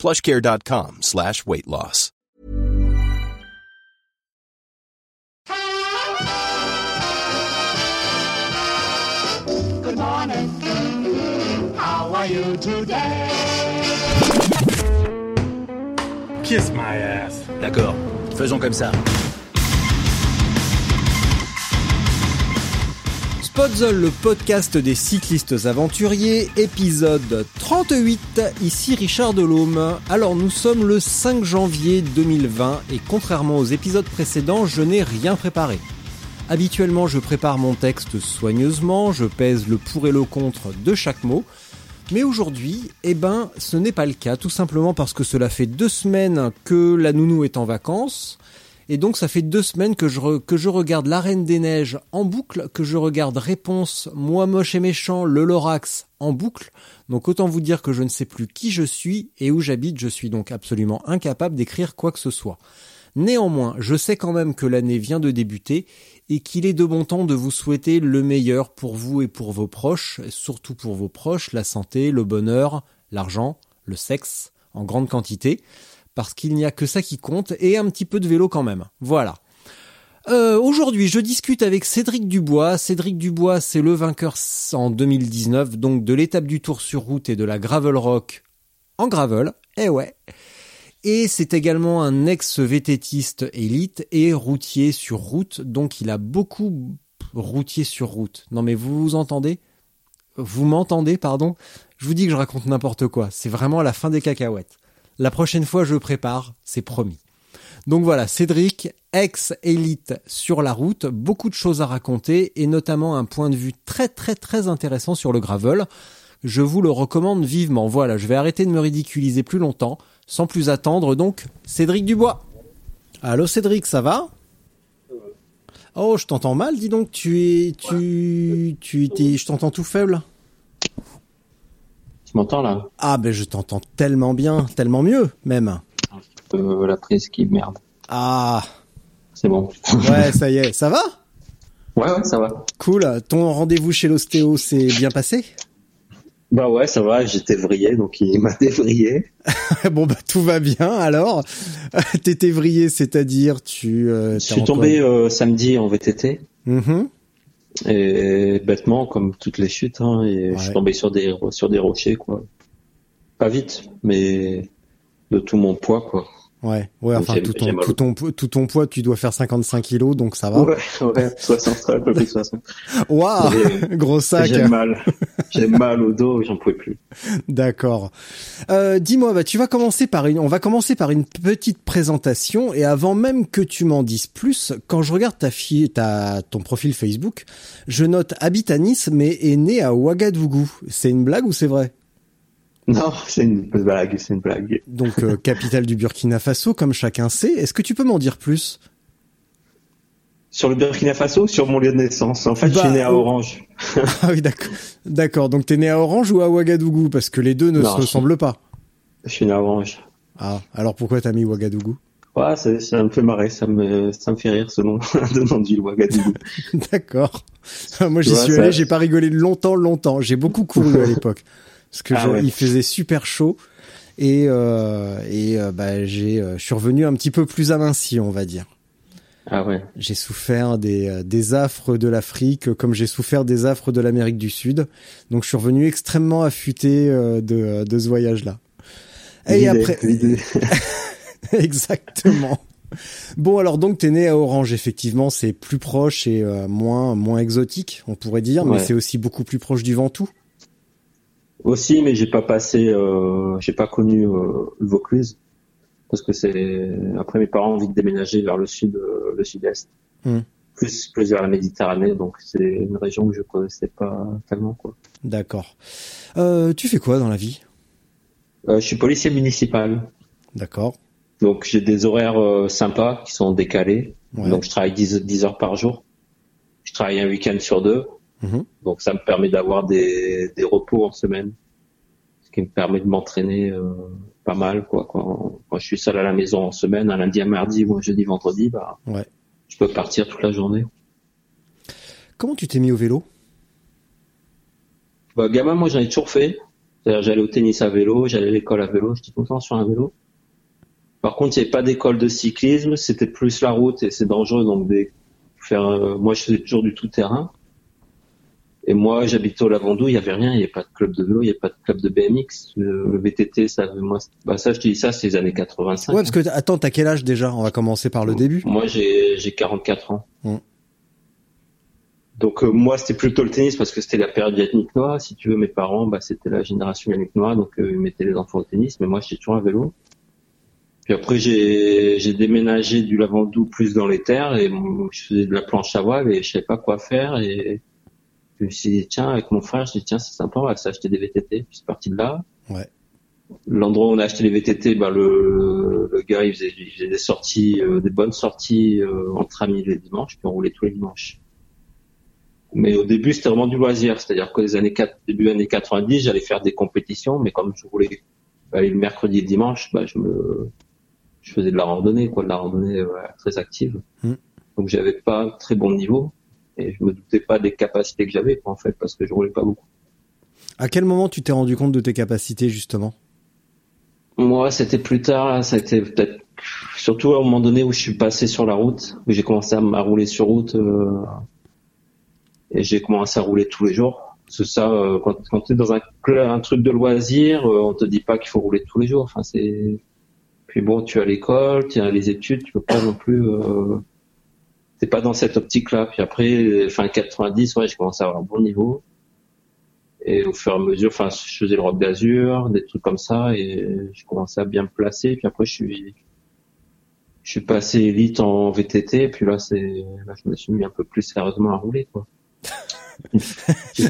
plushcare.com slash weight loss. Good morning. How are you today? Kiss my ass. D'accord, faisons comme ça. Podzol, le podcast des cyclistes aventuriers, épisode 38, ici Richard Delhomme. Alors nous sommes le 5 janvier 2020 et contrairement aux épisodes précédents, je n'ai rien préparé. Habituellement je prépare mon texte soigneusement, je pèse le pour et le contre de chaque mot, mais aujourd'hui, eh ben, ce n'est pas le cas, tout simplement parce que cela fait deux semaines que la nounou est en vacances, et donc ça fait deux semaines que je, que je regarde La Reine des Neiges en boucle, que je regarde Réponse, Moi moche et méchant, Le Lorax en boucle. Donc autant vous dire que je ne sais plus qui je suis et où j'habite, je suis donc absolument incapable d'écrire quoi que ce soit. Néanmoins, je sais quand même que l'année vient de débuter et qu'il est de bon temps de vous souhaiter le meilleur pour vous et pour vos proches, surtout pour vos proches, la santé, le bonheur, l'argent, le sexe en grande quantité parce qu'il n'y a que ça qui compte, et un petit peu de vélo quand même. Voilà. Euh, Aujourd'hui, je discute avec Cédric Dubois. Cédric Dubois, c'est le vainqueur en 2019, donc de l'étape du Tour sur route et de la Gravel Rock en gravel. Eh ouais. Et c'est également un ex-vététiste élite et routier sur route, donc il a beaucoup routier sur route. Non mais vous vous entendez? Vous m'entendez, pardon? Je vous dis que je raconte n'importe quoi. C'est vraiment la fin des cacahuètes. La prochaine fois, je prépare, c'est promis. Donc voilà, Cédric, ex-élite sur la route, beaucoup de choses à raconter et notamment un point de vue très très très intéressant sur le gravel. Je vous le recommande vivement. Voilà, je vais arrêter de me ridiculiser plus longtemps, sans plus attendre. Donc, Cédric Dubois. Allô Cédric, ça va? Oh, je t'entends mal, dis donc, tu es tu tu étais je t'entends tout faible. Tu m'entends là? Ah ben je t'entends tellement bien, tellement mieux même. euh, La prise qui merde. Ah C'est bon. ouais, ça y est, ça va? Ouais, ouais, ça va. Cool. Ton rendez-vous chez l'ostéo s'est bien passé? Bah ouais, ça va. J'étais vrillé, donc il m'a dévrillé. Bon bah tout va bien alors. T'étais vrillé, c'est-à-dire tu. Euh, Je suis tombé euh, samedi en VTT. Mhm. Et bêtement, comme toutes les chutes, hein, et je suis tombé sur des sur des rochers, quoi. Pas vite, mais de tout mon poids, quoi. Ouais, ouais. Enfin tout ton tout ton tout ton poids, tu dois faire 55 kilos, donc ça va. Ouais, ouais, 60, un peu plus de 60. Waouh, gros sac. J'ai mal. J'ai mal au dos, j'en pouvais plus. D'accord. Euh, Dis-moi, bah, tu vas commencer par une, on va commencer par une petite présentation et avant même que tu m'en dises plus, quand je regarde ta fille, ta, ton profil Facebook, je note habite à Nice mais est né à Ouagadougou. C'est une blague ou c'est vrai? Non, c'est une blague, c'est une blague. Donc euh, capitale du Burkina Faso, comme chacun sait. Est-ce que tu peux m'en dire plus? Sur le Burkina Faso, sur mon lieu de naissance? En fait, je Bah, suis né à. Orange. Ah oui, d'accord. D'accord. Donc t'es né à Orange ou à Ouagadougou? Parce que les deux ne Non, se ressemblent pas. Je suis né à Orange. Ah, alors pourquoi t'as mis Ouagadougou? Ouais, ça, ça me fait marrer, ça me, ça me fait rire ce nom, de nom du Ouagadougou. D'accord. Moi, j'y suis ça- allé, j'ai pas rigolé longtemps, longtemps. J'ai beaucoup couru à l'époque parce que Ah ouais. il faisait super chaud et euh, et euh, bah j'ai, euh, je suis revenu un petit peu plus aminci, on va dire. Ah ouais. J'ai souffert des euh, des affres de l'Afrique comme j'ai souffert des affres de l'Amérique du Sud. Donc, je suis revenu extrêmement affûté euh, de de ce voyage-là. Et après. Exactement. Bon alors donc t'es né à Orange effectivement c'est plus proche et euh, moins moins exotique on pourrait dire mais c'est aussi beaucoup plus proche du Ventoux. Aussi, mais j'ai pas passé, euh, j'ai pas connu euh, le Vaucluse. Parce que c'est, après mes parents ont envie de déménager vers le sud, euh, le sud-est. Hmm. Plus, plus vers la Méditerranée, donc c'est une région que je connaissais pas tellement, quoi. D'accord. Euh, tu fais quoi dans la vie? Euh, je suis policier municipal. D'accord. Donc j'ai des horaires euh, sympas qui sont décalés. Ouais. Donc je travaille 10, 10 heures par jour. Je travaille un week-end sur deux. Mhm. Donc ça me permet d'avoir des, des repos en semaine. Ce qui me permet de m'entraîner euh, pas mal. Quoi. Quand, quand je suis seul à la maison en semaine, un lundi à mardi ou un jeudi, vendredi, bah, Ouais. je peux partir toute la journée. Comment tu t'es mis au vélo? Bah, gamin, moi j'en ai toujours fait. C'est-à-dire, J'allais au tennis à vélo, j'allais à l'école à vélo, j'étais tout le temps sur un vélo. Par contre, il n'y avait pas d'école de cyclisme, c'était plus la route et c'est dangereux. Donc, des, faire, euh, moi je faisais toujours du tout-terrain. Et moi, j'habitais au Lavandou, il n'y avait rien, il n'y avait pas de club de vélo, il n'y avait pas de club de BMX. Le, VTT, ça, moi, bah, ça, je te dis ça, c'est les années 85. Ouais, parce que attends, t'as quel âge déjà? On va commencer par le début. Moi, j'ai j'ai 44 ans. Mm. Donc euh, moi, c'était plutôt le tennis parce que c'était la période Yannick Noah. Si tu veux, mes parents, bah, c'était la génération Yannick Noah, donc euh, ils mettaient les enfants au tennis. Mais moi, j'étais toujours à vélo. Puis après, j'ai déménagé du Lavandou plus dans les terres et mon- je faisais de la planche à voile et je savais pas quoi faire. Et je me suis dit, tiens, avec mon frère, je dis, tiens, c'est sympa, on va s'acheter des VTT. Puis c'est parti de là. Ouais. L'endroit où on a acheté les VTT, bah, le, le gars, il faisait, il faisait des sorties, euh, des bonnes sorties euh, entre amis les dimanches, puis on roulait tous les dimanches. Mais au début, c'était vraiment du loisir, c'est-à-dire que les années 4, début années 90, j'allais faire des compétitions, mais comme je roulais bah, le mercredi et le dimanche, bah, je me, je faisais de la randonnée, quoi, de la randonnée ouais, très active. Mm. Donc j'avais pas très bon niveau et je me doutais pas des capacités que j'avais, en fait, parce que je roulais pas beaucoup. À quel moment tu t'es rendu compte de tes capacités justement? Moi, c'était plus tard, été peut-être surtout à un moment donné où je suis passé sur la route, où j'ai commencé à, rouler sur route euh, et j'ai commencé à rouler tous les jours. C'est ça, euh, quand, quand tu es dans un, truc de loisir, euh, on te dit pas qu'il faut rouler tous les jours. Enfin, c'est puis bon, tu à l'école, tu as les études, tu peux pas non plus. Euh... T'es pas dans cette optique-là. Puis après, fin 90, ouais, j'ai commencé à avoir un bon niveau. Et au fur et à mesure, enfin, je faisais le rock d'Azur, des trucs comme ça, et je commençais à bien me placer. Puis après, je suis, je suis passé élite en VTT, et puis là, c'est, là, je me suis mis un peu plus sérieusement à rouler, quoi.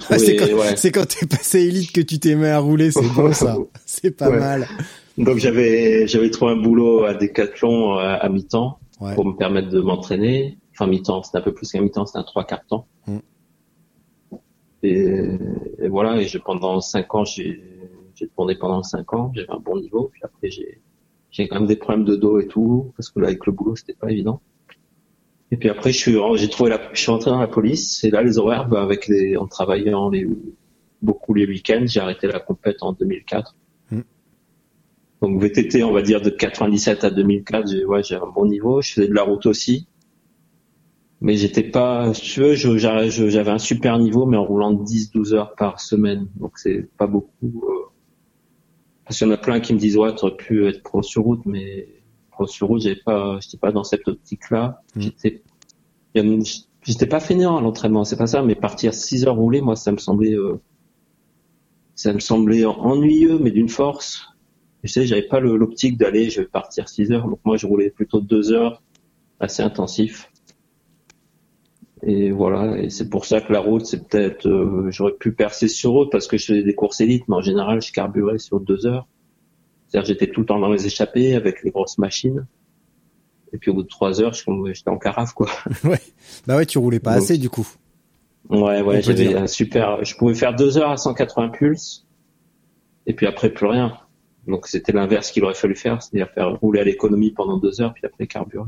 Ah, c'est quand, ouais. c'est quand t'es passé élite que tu t'es mis à rouler, c'est bon ça. C'est pas Ouais. mal. Donc j'avais, j'avais trouvé un boulot à Decathlon à, à mi-temps Ouais. pour me permettre de m'entraîner. Enfin, mi-temps, c'était un peu plus qu'un mi-temps, c'était un trois quarts temps. Mm. Et, et voilà, et pendant cinq ans, j'ai, j'ai tourné pendant cinq ans, j'avais un bon niveau, puis après j'ai, j'ai quand même des problèmes de dos et tout, parce que là, avec le boulot, c'était pas évident. Et puis après, je suis, j'ai trouvé la, je suis rentré dans la police, et là, les horaires, bah, avec les, en travaillant les, beaucoup les week-ends, j'ai arrêté la compète en 2004. Mm. Donc VTT, on va dire de 97 à 2004, j'ai, ouais, j'ai un bon niveau. Je faisais de la route aussi. Mais j'étais pas, si tu veux, je- j'avais je- un super niveau, mais en roulant 10-12 heures par semaine. Donc c'est pas beaucoup. euh. Parce qu'il y en a plein qui me disent, ouais, t'aurais pu être pro sur route, mais pro sur route, j'avais pas, j'étais pas dans cette optique-là. Mm. J'étais, j'étais pas fainéant à l'entraînement, c'est pas ça, mais partir 6 heures rouler, moi, ça me semblait, euh, ça me semblait ennuyeux, mais d'une force. Tu sais, j'avais pas l'optique d'aller, je vais partir 6 heures. Donc moi, je roulais plutôt 2 heures, assez intensif. Et voilà, et c'est pour ça que la route, c'est peut-être, euh, j'aurais pu percer sur route parce que je faisais des courses élites, mais en général, je carburais sur 2 heures. C'est-à-dire, j'étais tout le temps dans les échappées avec les grosses machines. Et puis au bout de 3 heures, je- j'étais en carafe, quoi. Ouais. Bah ouais, tu roulais pas Donc, assez du coup. Ouais, ouais, j'avais un super. Je pouvais faire deux heures à 180 pulses, et puis après plus rien. Donc c'était l'inverse qu'il aurait fallu faire, c'est-à-dire faire rouler à l'économie pendant deux heures, puis après carburer.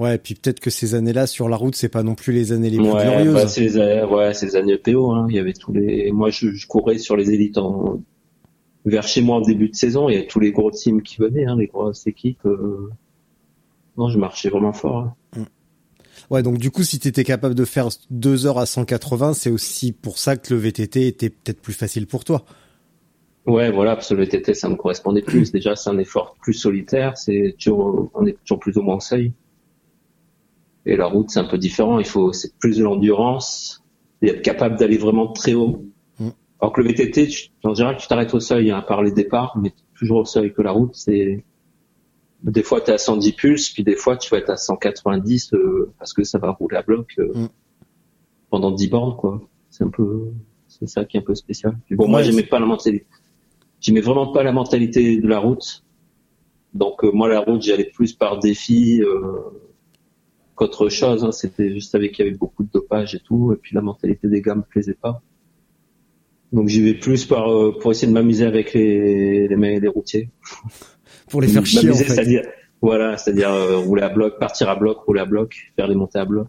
Ouais, et puis peut-être que ces années-là sur la route, c'est pas non plus les années les plus Ouais, glorieuses. bah, c'est les, années- ouais, c'est les années EPO. Hein. Il y avait tous les. Moi, je, je courais sur les élites en... vers chez moi en début de saison. Il y avait tous les gros teams qui venaient, hein, les grosses équipes. euh. Non, je marchais vraiment fort. hein. Ouais, donc du coup, si t'étais capable de faire deux heures à 180, c'est aussi pour ça que le VTT était peut-être plus facile pour toi. Ouais, voilà, parce que le VTT, ça me correspondait plus. Déjà, c'est un effort plus solitaire. C'est toujours, on est toujours plus ou moins au seuil. Et la route, c'est un peu différent. Il faut, c'est plus de l'endurance et être capable d'aller vraiment très haut. Mm. Alors que le VTT, tu, en général, tu t'arrêtes au seuil, hein, à part les départs, mais toujours au seuil que la route, c'est, des fois, tu es à 110 pulses, puis des fois, tu vas être à 190, euh, parce que ça va rouler à bloc, euh, Mm. pendant 10 bornes, quoi. C'est un peu, c'est ça qui est un peu spécial. Puis bon, moi, j'aimais pas la mentalité. J'aimais vraiment pas la mentalité de la route. Donc euh, moi la route j'y allais plus par défi euh, qu'autre chose. hein. C'était juste avec qu'il y avait beaucoup de dopage et tout, et puis la mentalité des gars me plaisait pas. Donc j'y vais plus par euh, pour essayer de m'amuser avec les les, les routiers. Pour les faire chier en fait. C'est-à-dire voilà, c'est-à-dire euh, rouler à bloc, partir à bloc, rouler à bloc, faire les montées à bloc,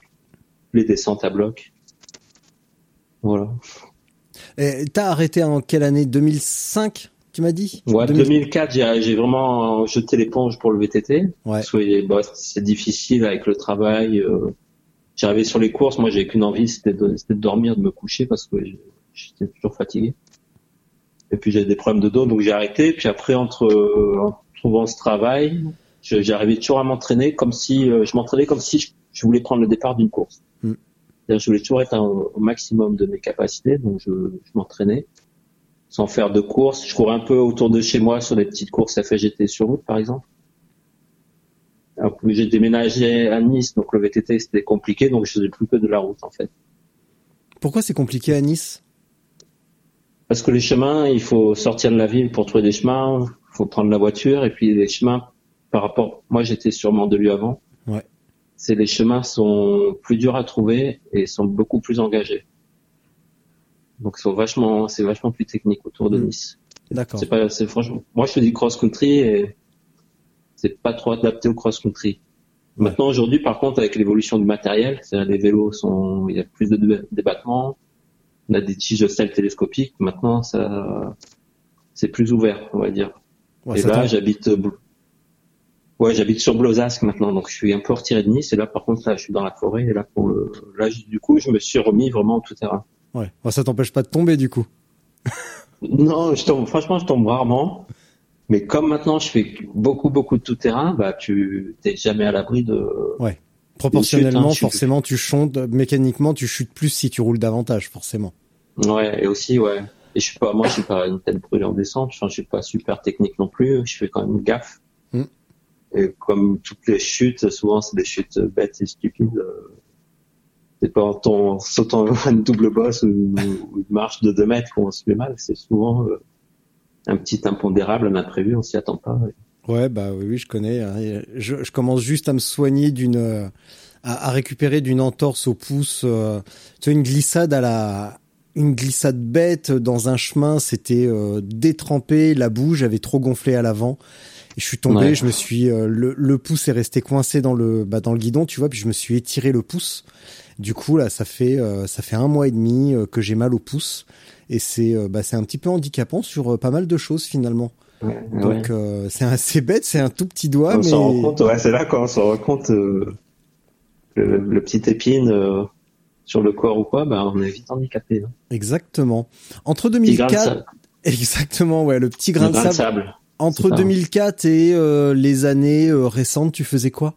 les descentes à bloc. Voilà. Et T'as arrêté en quelle année? 2005 Tu m'as dit Ouais, 2000 2004, j'ai vraiment jeté l'éponge pour le VTT. Ouais. Parce que bah, c'est difficile avec le travail. euh, J'arrivais sur les courses, moi j'avais qu'une envie, c'était de, dormir, de me coucher parce que j'étais toujours fatigué. Et puis j'avais des problèmes de dos, donc j'ai arrêté. Puis après, entre euh, en trouvant ce travail, j'arrivais toujours à m'entraîner comme si euh, je m'entraînais comme si je, je voulais prendre le départ d'une course. Mm. C'est-à-dire, Je voulais toujours être au au maximum de mes capacités, donc je, je m'entraînais sans faire de courses. Je courais un peu autour de chez moi sur des petites courses FGT sur route, par exemple. Alors, J'ai déménagé à Nice, donc le VTT c'était compliqué, donc je faisais plus que de la route en fait. Pourquoi c'est compliqué à Nice? Parce que les chemins, il faut sortir de la ville pour trouver des chemins, il faut prendre la voiture, et puis les chemins, par rapport, moi j'étais sur Mandelieu avant, Ouais. c'est les chemins sont plus durs à trouver et sont beaucoup plus engagés. Donc sont vachement, c'est vachement plus technique autour de Mm. Nice. D'accord. C'est pas, c'est franchement, moi je fais du cross-country et c'est pas trop adapté au cross-country. Maintenant aujourd'hui, par contre, avec l'évolution du matériel, c'est-à-dire les vélos sont, il y a plus de dé- débattements, on a des tiges de sel télescopiques. Maintenant, ça, c'est plus ouvert, on va dire. Ouais, et là, j'habite, euh, ouais, j'habite sur Blozasque maintenant, donc je suis un peu retiré de Nice. Et là, par contre, là, je suis dans la forêt. Et là, pour le, là, du coup, je me suis remis vraiment en tout terrain. Ouais. Ouais, ça t'empêche pas de tomber du coup. Non, je tombe, franchement, je tombe rarement. Mais comme maintenant, je fais beaucoup, beaucoup de tout terrain, bah, tu t'es jamais à l'abri de. Proportionnellement, chute, hein, forcément, tu chantes, mécaniquement, tu chutes plus si tu roules davantage, forcément. Ouais, et aussi, ouais. Et je suis pas, moi, je suis pas une telle brûlée en descente. Je suis pas super technique non plus. Je fais quand même gaffe. Mm. Et comme toutes les chutes, souvent, c'est des chutes bêtes et stupides. euh, C'est pas en ton- sautant une double bosse ou, ou une marche de 2 mètres qu'on se fait mal. C'est souvent euh, un petit impondérable, un imprévu, on s'y attend pas. Ouais, bah oui, oui, je connais. hein. Je, je commence juste à me soigner d'une, euh, à, à récupérer d'une entorse au pouce. euh, tu sais, une glissade à la, une glissade bête dans un chemin. C'était euh, détrempé, la boue, j'avais trop gonflé à l'avant. Et je suis tombé, Ouais. je me suis, le, le pouce est resté coincé dans le, bah, dans le guidon, tu vois, puis je me suis étiré le pouce. Du coup, là, ça fait, euh, ça fait un mois et demi euh, que j'ai mal au pouce. Et c'est, euh, bah, c'est un petit peu handicapant sur pas mal de choses finalement. Ouais, ouais. Donc euh, c'est assez bête, c'est un tout petit doigt, on mais s'en rend compte, ouais, c'est là quand on s'en rend compte, euh, le, le petit épine euh, sur le corps ou quoi, bah, on est vite handicapé. Hein. exactement. Entre Petit grain de 2004, sable. exactement, ouais, le petit Le grain de grain de sable. sable. Entre c'est ça. 2004 et les années récentes, tu faisais quoi?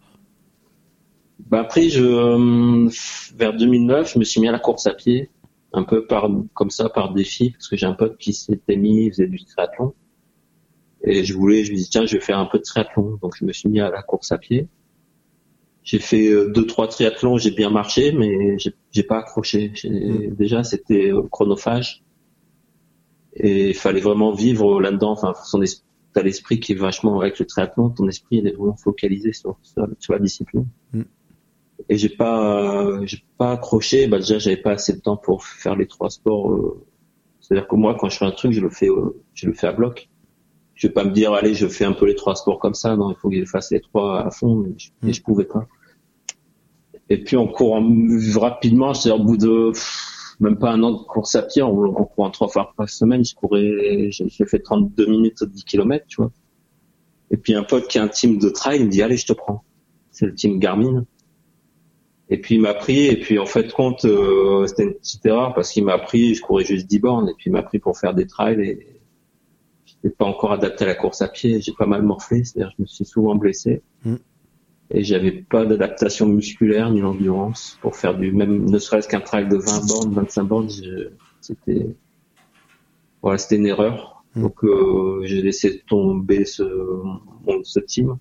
Bah après, je, euh, vers 2009, je me suis mis à la course à pied, un peu par comme ça par défi, parce que j'ai un pote qui s'était mis, il faisait du triathlon, et je voulais, je me dis tiens, je vais faire un peu de triathlon, donc je me suis mis à la course à pied. J'ai fait euh, deux trois triathlons, j'ai bien marché, mais j'ai pas accroché. J'ai- Déjà, c'était chronophage, et il fallait vraiment vivre là-dedans. Enfin, son esprit, t'as l'esprit qui est vachement avec le triathlon, ton esprit il est vraiment focalisé sur sur, sur la discipline et j'ai pas j'ai pas accroché. Bah déjà j'avais pas assez de temps pour faire les trois sports euh. c'est-à-dire que moi quand je fais un truc je le fais euh, je le fais à bloc. Je vais pas me dire allez je fais un peu les trois sports comme ça. Non il faut que je fasse les trois à fond et je, et je pouvais pas. Et puis on court en- rapidement c'est-à-dire au bout de pff, même pas un an de course à pied on, on court en trois fois par semaine je courais j'ai j'ai fait 32 minutes 10 km tu vois. Et puis un pote qui a un team de trail il me dit allez je te prends. C'est le team Garmin et puis il m'a pris, et puis en fait compte, euh, c'était une petite erreur parce qu'il m'a pris, je courais juste 10 bornes, et puis il m'a pris pour faire des trails, et j'étais pas encore adapté à la course à pied, j'ai pas mal morflé, c'est-à-dire je me suis souvent blessé, Mm. et j'avais pas d'adaptation musculaire ni d'endurance pour faire du même, ne serait-ce qu'un trail de 20 bornes, 25 bornes, c'était, voilà, c'était une erreur. Mm. Donc euh, j'ai laissé tomber ce, ce team.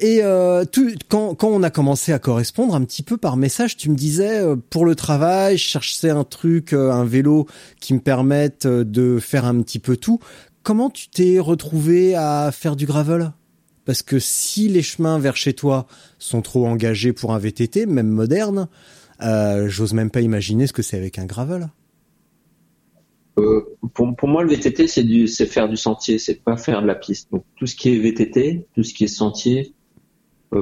Et euh, tout, quand, quand on a commencé à correspondre un petit peu par message, tu me disais euh, pour le travail, je cherchais un truc, euh, un vélo qui me permette euh, de faire un petit peu tout. Comment tu t'es retrouvé à faire du gravel? Parce que si les chemins vers chez toi sont trop engagés pour un VTT, même moderne, euh, j'ose même pas imaginer ce que c'est avec un gravel. Euh, pour, pour moi, le VTT, c'est faire du sentier, c'est pas faire de la piste. Donc tout ce qui est VTT, tout ce qui est sentier,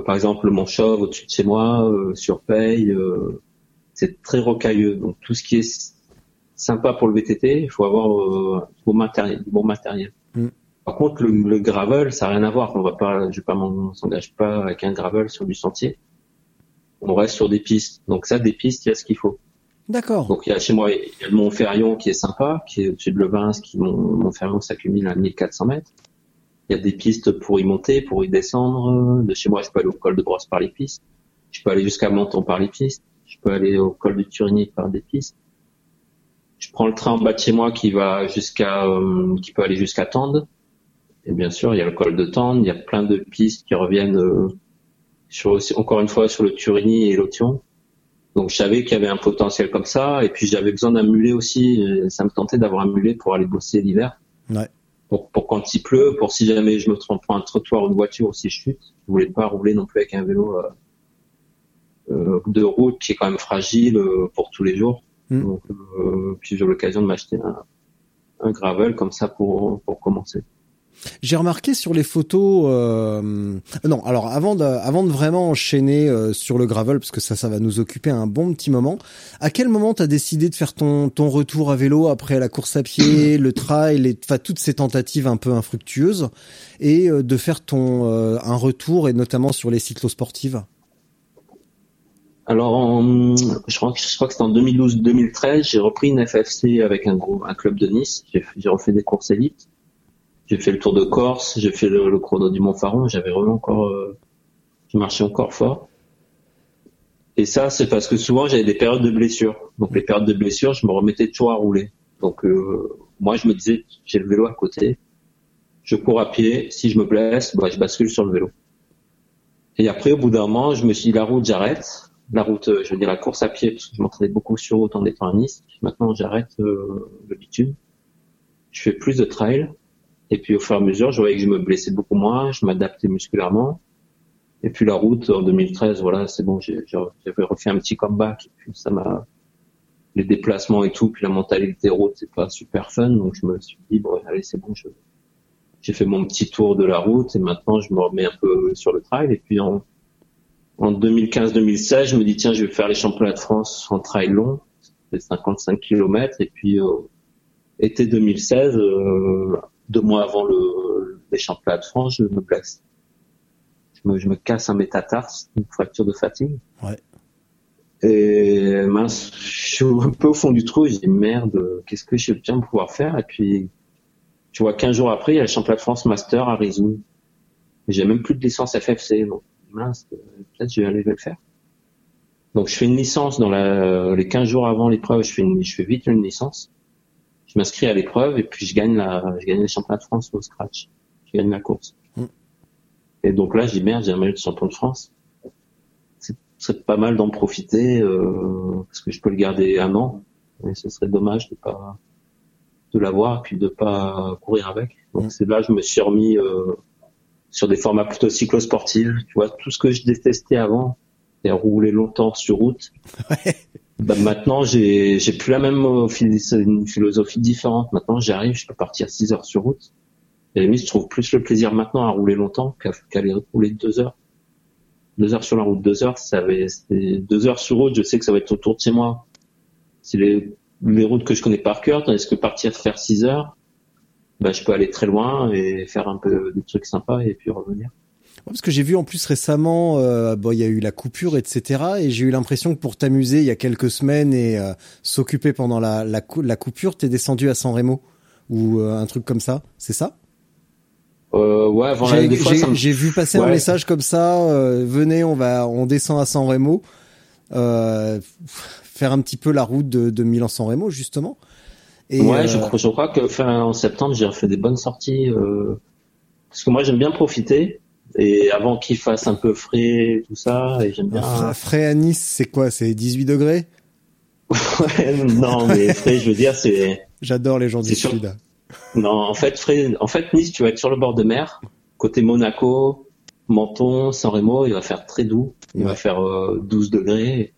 par exemple le Mont Chauve au-dessus de chez moi, euh, sur Paye, euh, c'est très rocailleux. Donc tout ce qui est sympa pour le VTT, il faut avoir euh, du bon matériel. Du bon matériel. Mm. Par contre, le, le gravel, ça n'a rien à voir. On va pas, je vais pas, m'en- on s'engage pas avec un gravel sur du sentier. On reste sur des pistes. Donc ça, des pistes, il y a ce qu'il faut. D'accord. Donc il y a chez moi, il y a le Mont Ferrion qui est sympa, qui est au-dessus de Levins, qui Mont, Mont Ferrion s'accumule à 1400 mètres. Il y a des pistes pour y monter, pour y descendre. De chez moi, je peux aller au col de Brosse par les pistes. Je peux aller jusqu'à Menton par les pistes. Je peux aller au col du Turigny par des pistes. Je prends le train en bas de chez moi qui va jusqu'à, euh, qui peut aller jusqu'à Tende. Et bien sûr, il y a le col de Tende. Il y a plein de pistes qui reviennent euh, sur, encore une fois, sur le Turigny et l'Othion. Donc je savais qu'il y avait un potentiel comme ça, et puis j'avais besoin d'un mulet aussi. Ça me tentait d'avoir un mulet pour aller bosser l'hiver. Ouais. Pour, pour quand il pleut, pour si jamais je me trompe prends un trottoir ou une voiture ou si je chute. Je voulais pas rouler non plus avec un vélo euh, euh, de route qui est quand même fragile euh, pour tous les jours. Mm. Donc euh, puis j'ai eu l'occasion de m'acheter un, un gravel comme ça pour pour commencer. J'ai remarqué sur les photos. euh, Non, alors avant de, avant de vraiment enchaîner euh, sur le gravel, parce que ça, ça va nous occuper un bon petit moment. À quel moment t'as décidé de faire ton ton retour à vélo après la course à pied, le trail, enfin toutes ces tentatives un peu infructueuses, et euh, de faire ton euh, un retour et notamment sur les cyclosportives. Alors, je crois, que- c'était en 2012-2013, j'ai repris une FFC avec un gros, un club de Nice. J'ai refait des courses élites. J'ai fait le Tour de Corse, j'ai fait le, le chrono du Mont-Faron. J'avais vraiment encore, euh, je marchais encore fort. Et ça, c'est parce que souvent j'avais des périodes de blessures. Donc les périodes de blessures, je me remettais toujours à rouler. Donc euh, moi, je me disais, j'ai le vélo à côté, je cours à pied. Si je me blesse, bah, je bascule sur le vélo. Et après, au bout d'un moment, je me suis dit la route, j'arrête la route, euh, je veux dire la course à pied, parce que je m'entraînais beaucoup sur route en étant à Nice. Maintenant, j'arrête euh, le bitume. Je fais plus de trail. Et puis, au fur et à mesure, je voyais que je me blessais beaucoup moins, je m'adaptais musculairement. Et puis, la route, en 2013, voilà, c'est bon, j'avais refait un petit comeback. Et puis, ça m'a... Les déplacements et tout, puis la mentalité route, c'est pas super fun. Donc, je me suis dit, bon, allez, c'est bon, j'ai fait mon petit tour de la route et maintenant, je me remets un peu sur le trail. Et puis, en, en 2015-2016, je me dis tiens, je vais faire les championnats de France en trail long, c'est 55 km et puis euh, été 2016, euh, deux mois avant le, les championnats de France, je me blesse. Je me, je me casse un métatarse, une fracture de fatigue. Ouais. Et mince, je suis un peu au fond du trou, je dis merde, qu'est-ce que je vais bien pouvoir faire? Et puis, tu vois, 15 jours après, il y a le championnat de France Master à Rizoul. Et J'ai même plus de licence FFC, donc mince, peut-être je vais aller le faire. Donc je fais une licence dans la, les 15 jours avant l'épreuve, je fais une, je fais vite une licence. Je m'inscris à l'épreuve et puis je gagne la, je gagne le championnat de France au scratch. Je gagne la course. Mm. Et donc là, dis merde, j'ai un maillot de champion de France. C'est ce serait pas mal d'en profiter euh, parce que je peux le garder un an. Et ce serait dommage de pas de l'avoir et puis de pas courir avec. Donc Mm. c'est là je me suis remis euh, sur des formats plutôt cyclosportifs. Tu vois, tout ce que je détestais avant, c'est rouler longtemps sur route. Bah, maintenant, j'ai plus la même euh, philosophie différente. Maintenant, j'arrive, je peux partir 6 heures sur route. Et à la limite, je trouve plus le plaisir maintenant à rouler longtemps qu'à aller rouler deux heures. Deux heures sur la route, deux heures, ça avait, c'est deux heures sur route, je sais que ça va être autour de chez moi. C'est les, les routes que je connais par cœur, tandis que partir faire six heures, bah, je peux aller très loin et faire un peu des trucs sympas et puis revenir. Parce que j'ai vu en plus récemment, euh, bon, il y a eu la coupure, etc. Et j'ai eu l'impression que pour t'amuser il y a quelques semaines et euh, s'occuper pendant la, la, cou- la coupure, t'es descendu à San Remo ou euh, un truc comme ça. C'est ça? Euh, ouais, avant la- J'ai des fois, j'ai- ça me- j'ai vu passer un message comme ça. venez, on va, on descend à San Remo, faire un petit peu la route de, de Milan-San Remo justement. Et, ouais, je, crois- je crois que fin en septembre, j'ai fait des bonnes sorties. parce que moi, j'aime bien profiter. Et avant qu'il fasse un peu frais, tout ça, et j'aime bien. Fra- Frais à Nice, c'est quoi? C'est 18 degrés? Ouais, non, mais frais, je veux dire, c'est. J'adore les gens du sûr. sud. Non, en fait, frais, en fait, Nice, tu vas être sur le bord de mer, côté Monaco, Menton, San Remo, il va faire très doux. Il Ouais. va faire euh, 12 degrés.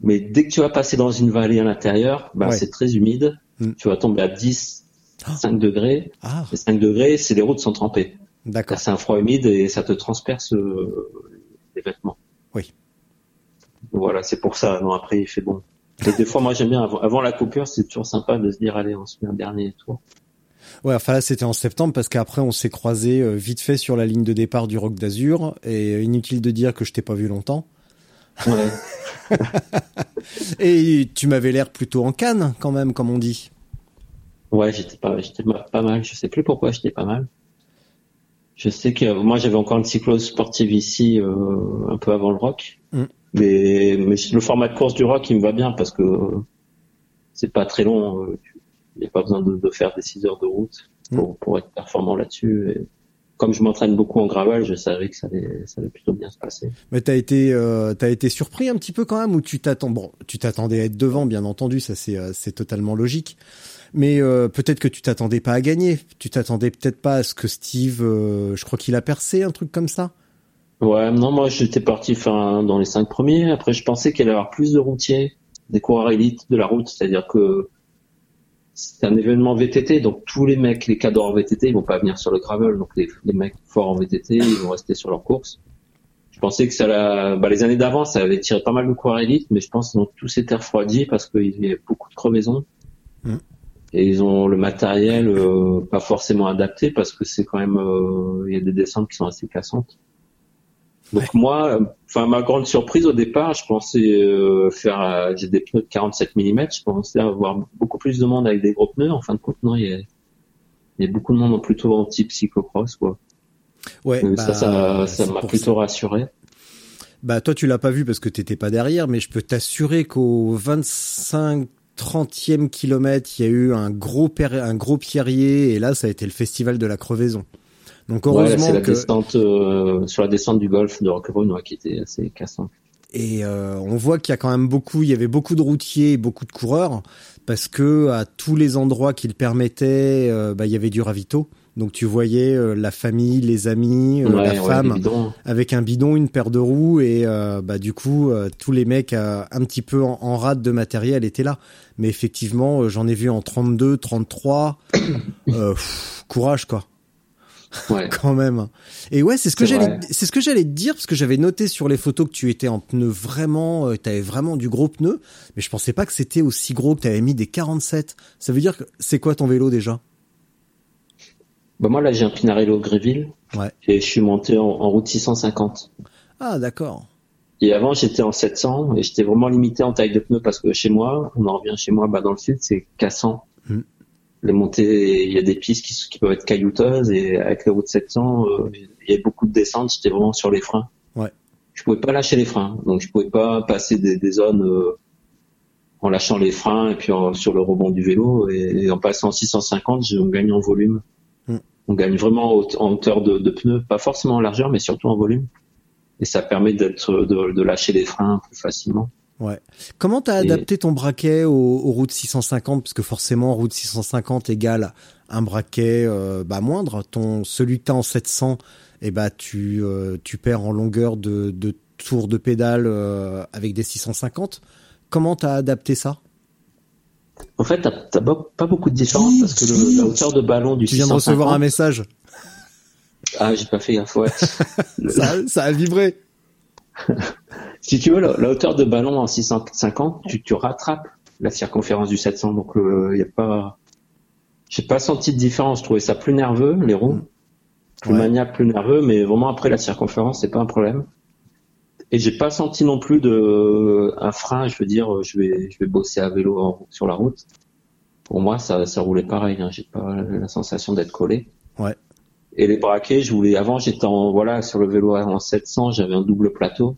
Mais dès que tu vas passer dans une vallée à l'intérieur, bah, Ouais. c'est très humide. Mm. Tu vas tomber à 10, 5 degrés. Ah, Et 5 degrés, c'est les routes sont trempées. D'accord. C'est un froid humide et ça te transperce euh, les vêtements. Oui. Voilà, c'est pour ça. Non, après, il fait bon. Et des fois, moi, j'aime bien, avant, avant la coupure, c'est toujours sympa de se dire, allez, on se met un dernier tour. Ouais, enfin là c'était en septembre parce qu'après on s'est croisé euh, vite fait sur la ligne de départ du Rock d'Azur et inutile de dire que je t'ai pas vu longtemps. Ouais. Et tu m'avais l'air plutôt en canne quand même, comme on dit. Ouais, j'étais pas, j'étais pas mal. Je sais plus pourquoi j'étais pas mal. Je sais que moi j'avais encore une cyclose sportive ici euh, un peu avant le rock, Mm. mais, mais le format de course du rock il me va bien parce que c'est pas très long. euh, Il n'y a pas besoin de, de faire des 6 heures de route pour, pour être performant là-dessus. Et comme je m'entraîne beaucoup en gravel, je savais que ça allait, ça allait plutôt bien se passer. Mais t'as été, euh, t'as été surpris un petit peu quand même ou tu t'attends Bon, tu t'attendais à être devant, bien entendu, ça c'est, euh, c'est totalement logique. Mais euh, peut-être que tu t'attendais pas à gagner. Tu t'attendais peut-être pas à ce que Steve, euh, je crois qu'il a percé un truc comme ça. Ouais, non, moi j'étais parti fin, dans les cinq premiers. Après, je pensais qu'il allait y avoir plus de routiers, des coureurs élites de la route, c'est-à-dire que c'est un événement VTT, donc tous les mecs, les cadors en VTT, ils vont pas venir sur le gravel, donc les, les mecs forts en VTT, ils vont rester sur leur course. Je pensais que ça l'a, bah, les années d'avant, ça avait tiré pas mal de coureurs élites, mais je pense qu'ils ont tous été refroidis parce qu'il y a beaucoup de crevaisons. Mm. Et ils ont le matériel euh, pas forcément adapté parce que c'est quand même, euh, il y a des descentes qui sont assez cassantes. Donc moi, euh, enfin ma grande surprise au départ, je pensais euh, faire, j'ai des pneus de 47 mm, je pensais avoir beaucoup plus de monde avec des gros pneus. En fin de compte, non, il y a, il y a beaucoup de monde plutôt en type cyclocross, quoi. Ouais, bah, ça, ça, m'a plutôt rassuré. Bah toi tu l'as pas vu parce que t'étais pas derrière, mais je peux t'assurer qu'au 25 30e kilomètre, il y a eu un gros un gros pierrier et là ça a été le festival de la crevaison. Donc heureusement c'est la que descente euh, sur la descente du golfe de Roquebrune ouais, qui était assez cassante. et euh, on voit qu'il y a quand même beaucoup, il y avait beaucoup de routiers, et beaucoup de coureurs parce que à tous les endroits qu'ils permettaient, euh, bah il y avait du ravito. Donc tu voyais euh, la famille, les amis, euh, Ouais, la ouais, femme avec un bidon, une paire de roues et euh, bah du coup tous les mecs un petit peu en, en rade de matériel étaient là. Mais effectivement, j'en ai vu en 32, 33. euh, pff, courage quoi, Ouais. quand même. Et ouais, c'est ce que j'allais c'est ce que j'allais te dire parce que j'avais noté sur les photos que tu étais en pneu vraiment t'avais vraiment du gros pneu, mais je pensais pas que c'était aussi gros que t'avais mis des 47. Ça veut dire que c'est quoi ton vélo déjà? Bah moi là j'ai un Pinarello Gréville Ouais. et je suis monté en, en route 650. Ah, d'accord. Et avant j'étais en 700 et j'étais vraiment limité en taille de pneu parce que chez moi, on en revient chez moi, bah dans le sud c'est cassant. Mm. Les montées, il y a des pistes qui, qui peuvent être caillouteuses et avec les routes 700, euh, il y a beaucoup de descentes, j'étais vraiment sur les freins. Ouais. Je pouvais pas lâcher les freins, donc je pouvais pas passer des, des zones euh, en lâchant les freins et puis en- sur le rebond du vélo et, et en passant en 650, je- on gagne en volume. Mm. On gagne vraiment en haute- en hauteur de, de pneus, pas forcément en largeur, mais surtout en volume. Et ça permet d'être de, de lâcher les freins plus facilement. Ouais. Comment t'as Et- adapté ton braquet aux, aux routes 650 parce que forcément route 650 égale un braquet euh, bah moindre. Ton celui que t'as en 700, et bah tu euh, tu perds en longueur de, de tour de pédale euh, avec des 650. Comment t'as adapté ça? En fait, t'as pas beaucoup de différence parce que le- la hauteur de ballon du Tu viens de 650 recevoir un message. Ah, j'ai pas fait gaffe, ouais. Ça, ça a vibré. si tu veux, la, la hauteur de ballon en 650, tu, tu rattrapes la circonférence du 700. Donc, il y a pas, j'ai pas senti de différence. Je trouvais ça plus nerveux, les roues, plus Ouais. maniable, plus nerveux, mais vraiment après la circonférence, c'est pas un problème. Et j'ai pas senti non plus de un frein. Je veux dire, je vais, je vais bosser à vélo en- sur la route. Pour moi, ça, ça roulait pareil. Hein. J'ai pas la sensation d'être collé. Ouais. Et les braquets, je voulais. Avant, j'étais en voilà sur le vélo en 700, j'avais un double plateau.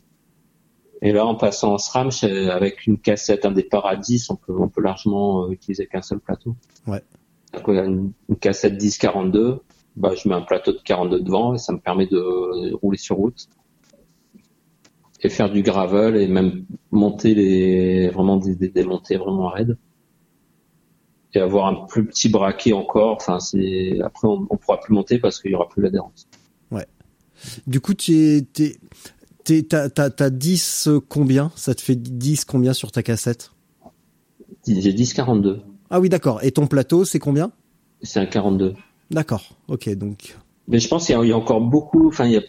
Et là, en passant en SRAM, avec une cassette, un à 10, on peut, on peut largement euh, utiliser qu'un seul plateau. Ouais. Donc, une, une cassette 10-42, bah, je mets un plateau de 42 devant et ça me permet de rouler sur route et faire du gravel et même monter les vraiment des, des, des montées vraiment raides et avoir un plus petit braquet encore. Enfin, c'est après on, on pourra plus monter parce qu'il y aura plus l'adhérence. Du coup, tu es, t'es, t'es, t'as, t'as, t'as 10 combien? Ça te fait 10 combien sur ta cassette? J'ai 10-42. Ah oui, d'accord. Et ton plateau, c'est combien? C'est un 42. D'accord. Ok, donc. Mais je pense qu'il y a encore beaucoup. Enfin, il y a.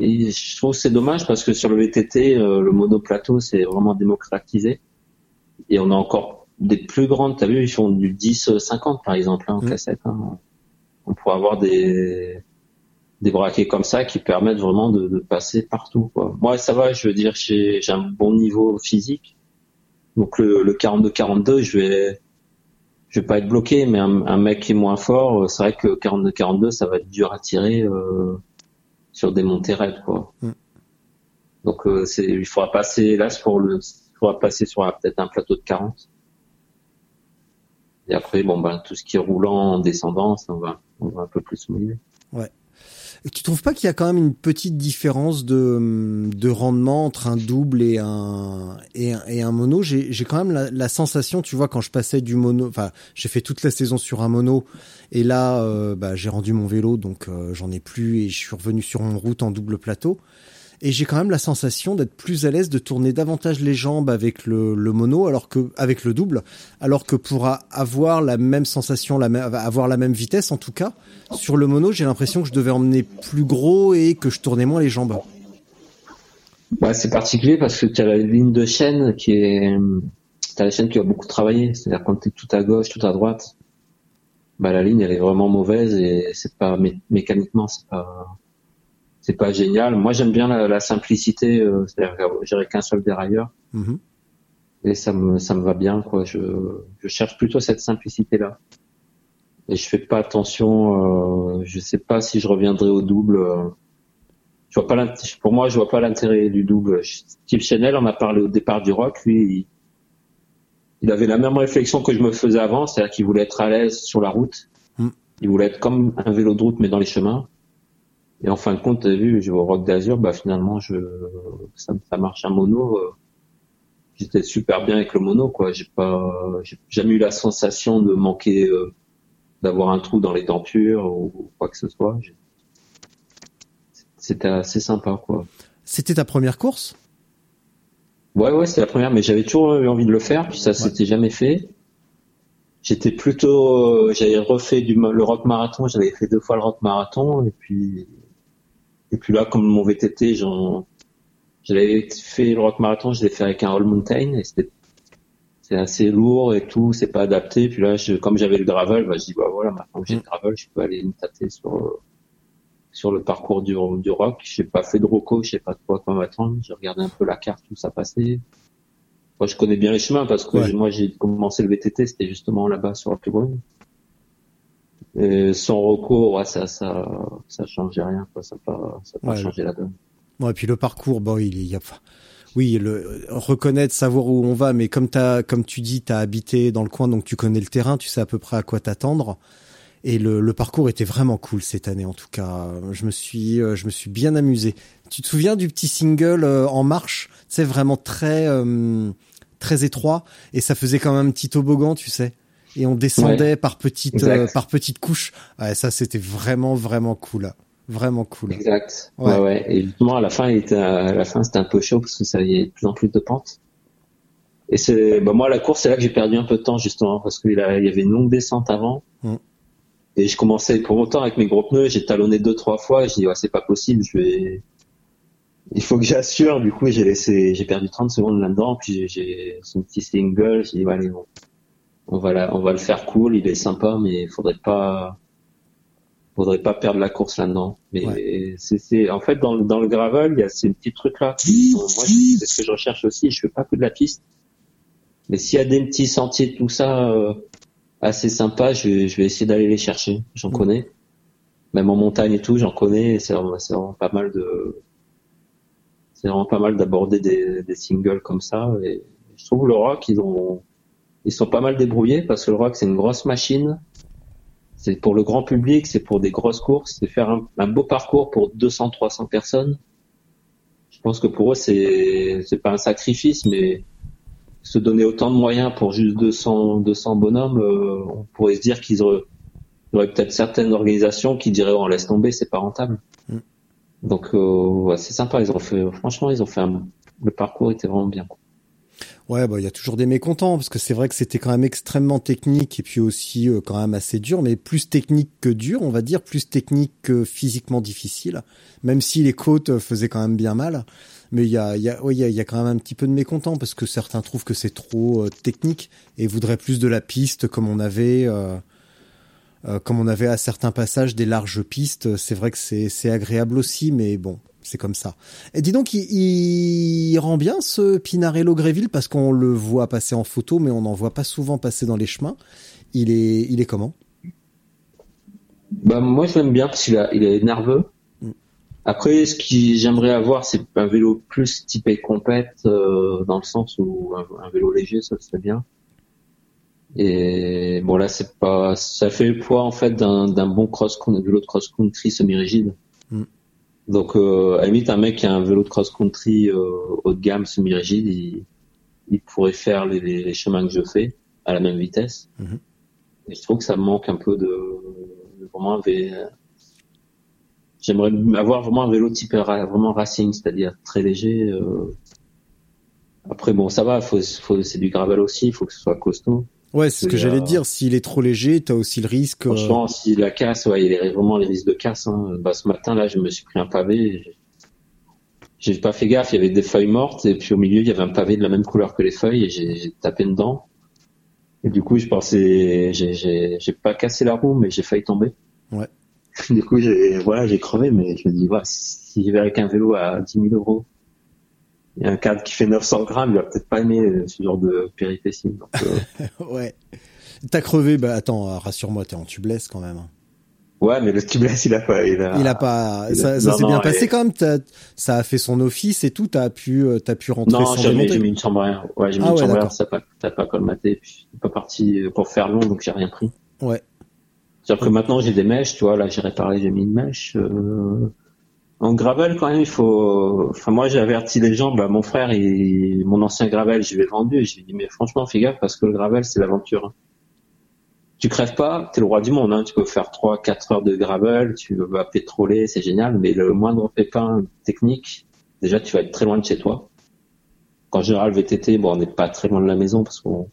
et je trouve que c'est dommage parce que sur le VTT, euh, le monoplateau, c'est vraiment démocratisé. Et on a encore des plus grandes. T'as vu, ils font du 10-50 par exemple hein, en Mm. cassette. hein. On pourrait avoir des des braquets comme ça qui permettent vraiment de, de passer partout. Quoi. Moi, ça va. Je veux dire, j'ai j'ai un bon niveau physique. Donc le, le 42-42, je vais je vais pas être bloqué, mais un, un mec qui est moins fort, euh, c'est vrai que 42-42, ça va être dur à tirer euh, sur des montées raides, quoi. Mm. Donc euh, c'est, il faudra passer là pour le, il faudra passer sur un- peut-être un plateau de 40. Et après, bon ben tout ce qui est roulant en descendant, ça, on va, on va un peu plus mouiller. Tu trouves pas qu'il y a quand même une petite différence de, de rendement entre un double et un, et un, mono? J'ai quand même la, la sensation, tu vois, quand je passais du mono, enfin, j'ai fait toute la saison sur un mono, et là, euh, bah, j'ai rendu mon vélo, donc euh, j'en ai plus, et je suis revenu sur mon route en double plateau. Et j'ai quand même la sensation d'être plus à l'aise, de tourner davantage les jambes avec le, mono, alors que avec le double, alors que pour avoir la même sensation, la même, avoir la même vitesse en tout cas, sur le mono, j'ai l'impression que je devais emmener plus gros et que je tournais moins les jambes. Ouais, c'est particulier parce que tu as la ligne de chaîne qui est, t'as la chaîne qui a beaucoup travaillé. C'est-à-dire quand t'es tout à gauche, tout à droite, bah la ligne elle est vraiment mauvaise et c'est pas mé- mécaniquement c'est pas c'est pas génial. Moi j'aime bien la, la simplicité, euh, c'est-à-dire que j'aurais qu'un seul dérailleur Mhm. et ça me ça me va bien quoi. Je je cherche plutôt cette simplicité là et je fais pas attention. Euh, je sais pas si je reviendrai au double. euh, je vois pas pour moi je vois pas l'intérêt du double. Steve Chanel en a parlé au départ du rock, lui il, il avait la même réflexion que je me faisais avant, c'est-à-dire qu'il voulait être à l'aise sur la route. Mm. Il voulait être comme un vélo de route mais dans les chemins. Et en fin de compte, t'as vu, je vais au Rock d'Azur, bah finalement je ça, ça marche un mono. euh, J'étais super bien avec le mono quoi. J'ai pas j'ai jamais eu la sensation de manquer euh, d'avoir un trou dans les dentures ou quoi que ce soit. C'était assez sympa quoi. C'était ta première course? Ouais, ouais, c'était la première, mais j'avais toujours eu envie de le faire, puis ça s'était jamais fait. J'étais plutôt, euh, j'avais refait du le rock marathon, j'avais fait deux fois le rock marathon, et puis, et puis là, comme mon VTT, j'en, j'avais fait le rock marathon, je l'ai fait avec un All Mountain, et c'était, c'est assez lourd et tout, c'est pas adapté. Puis là, je, comme j'avais le gravel, bah, je dis, bah voilà, maintenant que j'ai le gravel, je peux aller me tâter sur, sur le parcours du, du rock. J'ai pas fait de roco, je sais pas trop à quoi m'attendre. J'ai regardé un peu la carte où ça passait. Moi, je connais bien les chemins parce que Ouais. moi, j'ai commencé le VTT, c'était justement là-bas sur la plus grande. Et sans recours, ouais, ça, ça, ça changeait rien, quoi. Ça pas, ça pas Ouais, changé la donne. Ouais, et puis le parcours, bon, il y a, oui, le reconnaître, savoir où on va, mais comme t'as, comme tu dis, t'as habité dans le coin, donc tu connais le terrain, tu sais à peu près à quoi t'attendre. Et le, le parcours était vraiment cool cette année, en tout cas. Je me suis, euh, je me suis bien amusé. Tu te souviens du petit single euh, en marche? C'est vraiment très, euh, très étroit, et ça faisait quand même un petit toboggan, tu sais. Et on descendait par petites, euh, par petites couches. Ouais, ça c'était vraiment, vraiment cool, vraiment cool. Exact. Ouais. Ouais. ouais, Et justement, à la fin, il était, à la fin, c'était un peu chaud parce que ça y est de plus en plus de pentes. Et c'est, bah, moi, la course, c'est là que j'ai perdu un peu de temps, justement, parce qu'il y avait une longue descente avant. Mm. Et je commençais, pour autant, avec mes gros pneus, j'ai talonné deux, trois fois, je dis, ouais, c'est pas possible, je vais, il faut que j'assure. Du coup, j'ai laissé, j'ai perdu 30 secondes là-dedans, puis j'ai- j'ai son petit single, j'ai dit, allez, bon. On va la, on va le faire cool, il est sympa, mais il faudrait pas, faudrait pas perdre la course là-dedans. Mais c'est, c'est, en fait, dans, le- dans le gravel, il y a ces petits trucs-là. Moi, c'est ce que je recherche aussi. Je fais pas que de la piste. Mais s'il y a des petits sentiers, tout ça, euh, assez sympa, je, vais- je vais essayer d'aller les chercher. J'en connais. Même en montagne et tout, j'en connais. et C'est vraiment, c'est vraiment pas mal de, c'est vraiment pas mal d'aborder des, des singles comme ça. Et je trouve le rock, ils ont, ils sont pas mal débrouillés parce que le rock, c'est une grosse machine. C'est pour le grand public, c'est pour des grosses courses, c'est faire un, un beau parcours pour 200, 300 personnes. Je pense que pour eux, c'est, c'est pas un sacrifice, mais se donner autant de moyens pour juste 200, 200 bonhommes, euh, on pourrait se dire qu'ils auraient, il y aurait peut-être certaines organisations qui diraient, oh, on laisse tomber, c'est pas rentable. Mm. Donc euh, ouais, c'est sympa. Ils ont fait, franchement, ils ont fait un... le parcours était vraiment bien. Ouais, bah il y a toujours des mécontents parce que c'est vrai que c'était quand même extrêmement technique et puis aussi euh, quand même assez dur, mais plus technique que dur, on va dire, plus technique que physiquement difficile. Même si les côtes faisaient quand même bien mal, mais il y a, il y a, il y a, quand même un petit peu de mécontents parce que certains trouvent que c'est trop euh, technique et voudraient plus de la piste comme on avait. Euh, euh, comme on avait à certains passages des larges pistes, c'est vrai que c'est agréable aussi, mais bon, c'est comme ça. Et dis donc, il, il rend bien ce Pinarello Gréville parce qu'on le voit passer en photo, mais on n'en voit pas souvent passer dans les chemins. Il est, il est comment? Bah moi je l'aime bien parce qu'il a- il est nerveux. Mm. Après, ce que j'aimerais avoir, c'est un vélo plus typé compète, euh, dans le sens où un, un vélo léger, ça serait bien. Et bon là, c'est pas, ça fait le poids en fait d'un bon cross vélo de cross country semi-rigide. Mm. Donc euh, à la limite, un mec qui a un vélo de cross country euh, haut de gamme semi-rigide, il, il pourrait faire les, les, chemins que je fais à la même vitesse. Mhm. Et je trouve que ça me manque un peu de, de vraiment un vé- J'aimerais avoir vraiment un vélo type ra- vraiment racing, c'est-à-dire très léger. euh. Après bon, ça va, faut, faut, c'est du gravel aussi, il faut que ce soit costaud. Ouais, c'est ce que j'allais euh, dire. S'il est trop léger, t'as aussi le risque. euh, Franchement, si la casse, ouais, il y a vraiment les risques de casse. Hein. Bah, ce matin, là, je me suis pris un pavé. J'ai pas fait gaffe, il y avait des feuilles mortes et puis au milieu, il y avait un pavé de la même couleur que les feuilles et j'ai tapé dedans. Et du coup, je pensais, j'ai- pas cassé la roue, mais j'ai failli tomber. Ouais. Du coup, j'ai voilà, j'ai crevé, mais je me dis, voilà, si j'y vais avec un vélo à 10 000 euros et un cadre qui fait 900 grammes, il va peut-être pas aimer euh, ce genre de péripéties. Donc, euh, ouais. T'as crevé. Bah attends, euh, rassure-moi, t'es en tubeless quand même. hein. ouais, mais le tubeless, il a pas, il a, Il a pas. il a- Ça, s'est bien et- passé quand même. t'as- Ça a fait son office et tout. T'as pu, t'as pu rentrer Non, sans j'ai mis, démonter. j'ai mis une chambre à air. Ouais, j'ai mis Ah une ouais, chambre à ça n'a pas, a pas colmaté. Puis, pas parti pour faire long, donc j'ai rien pris. Ouais. C'est-à-dire que maintenant j'ai des mèches, tu vois, là j'ai réparé, j'ai mis une mèche. Euh... En gravel, quand même, il faut. Enfin, moi, j'ai averti les gens. Bah, mon frère, il... mon ancien gravel, je l'ai vendu. Et je lui ai dit, mais franchement, fais gaffe parce que le gravel, c'est l'aventure. hein. Tu crèves pas, t'es le roi du monde. Hein. Tu peux faire 3-4 heures de gravel, tu vas pétroler, c'est génial. Mais le moindre pépin technique, déjà, tu vas être très loin de chez toi. En général, VTT, bon, on n'est pas très loin de la maison parce qu'on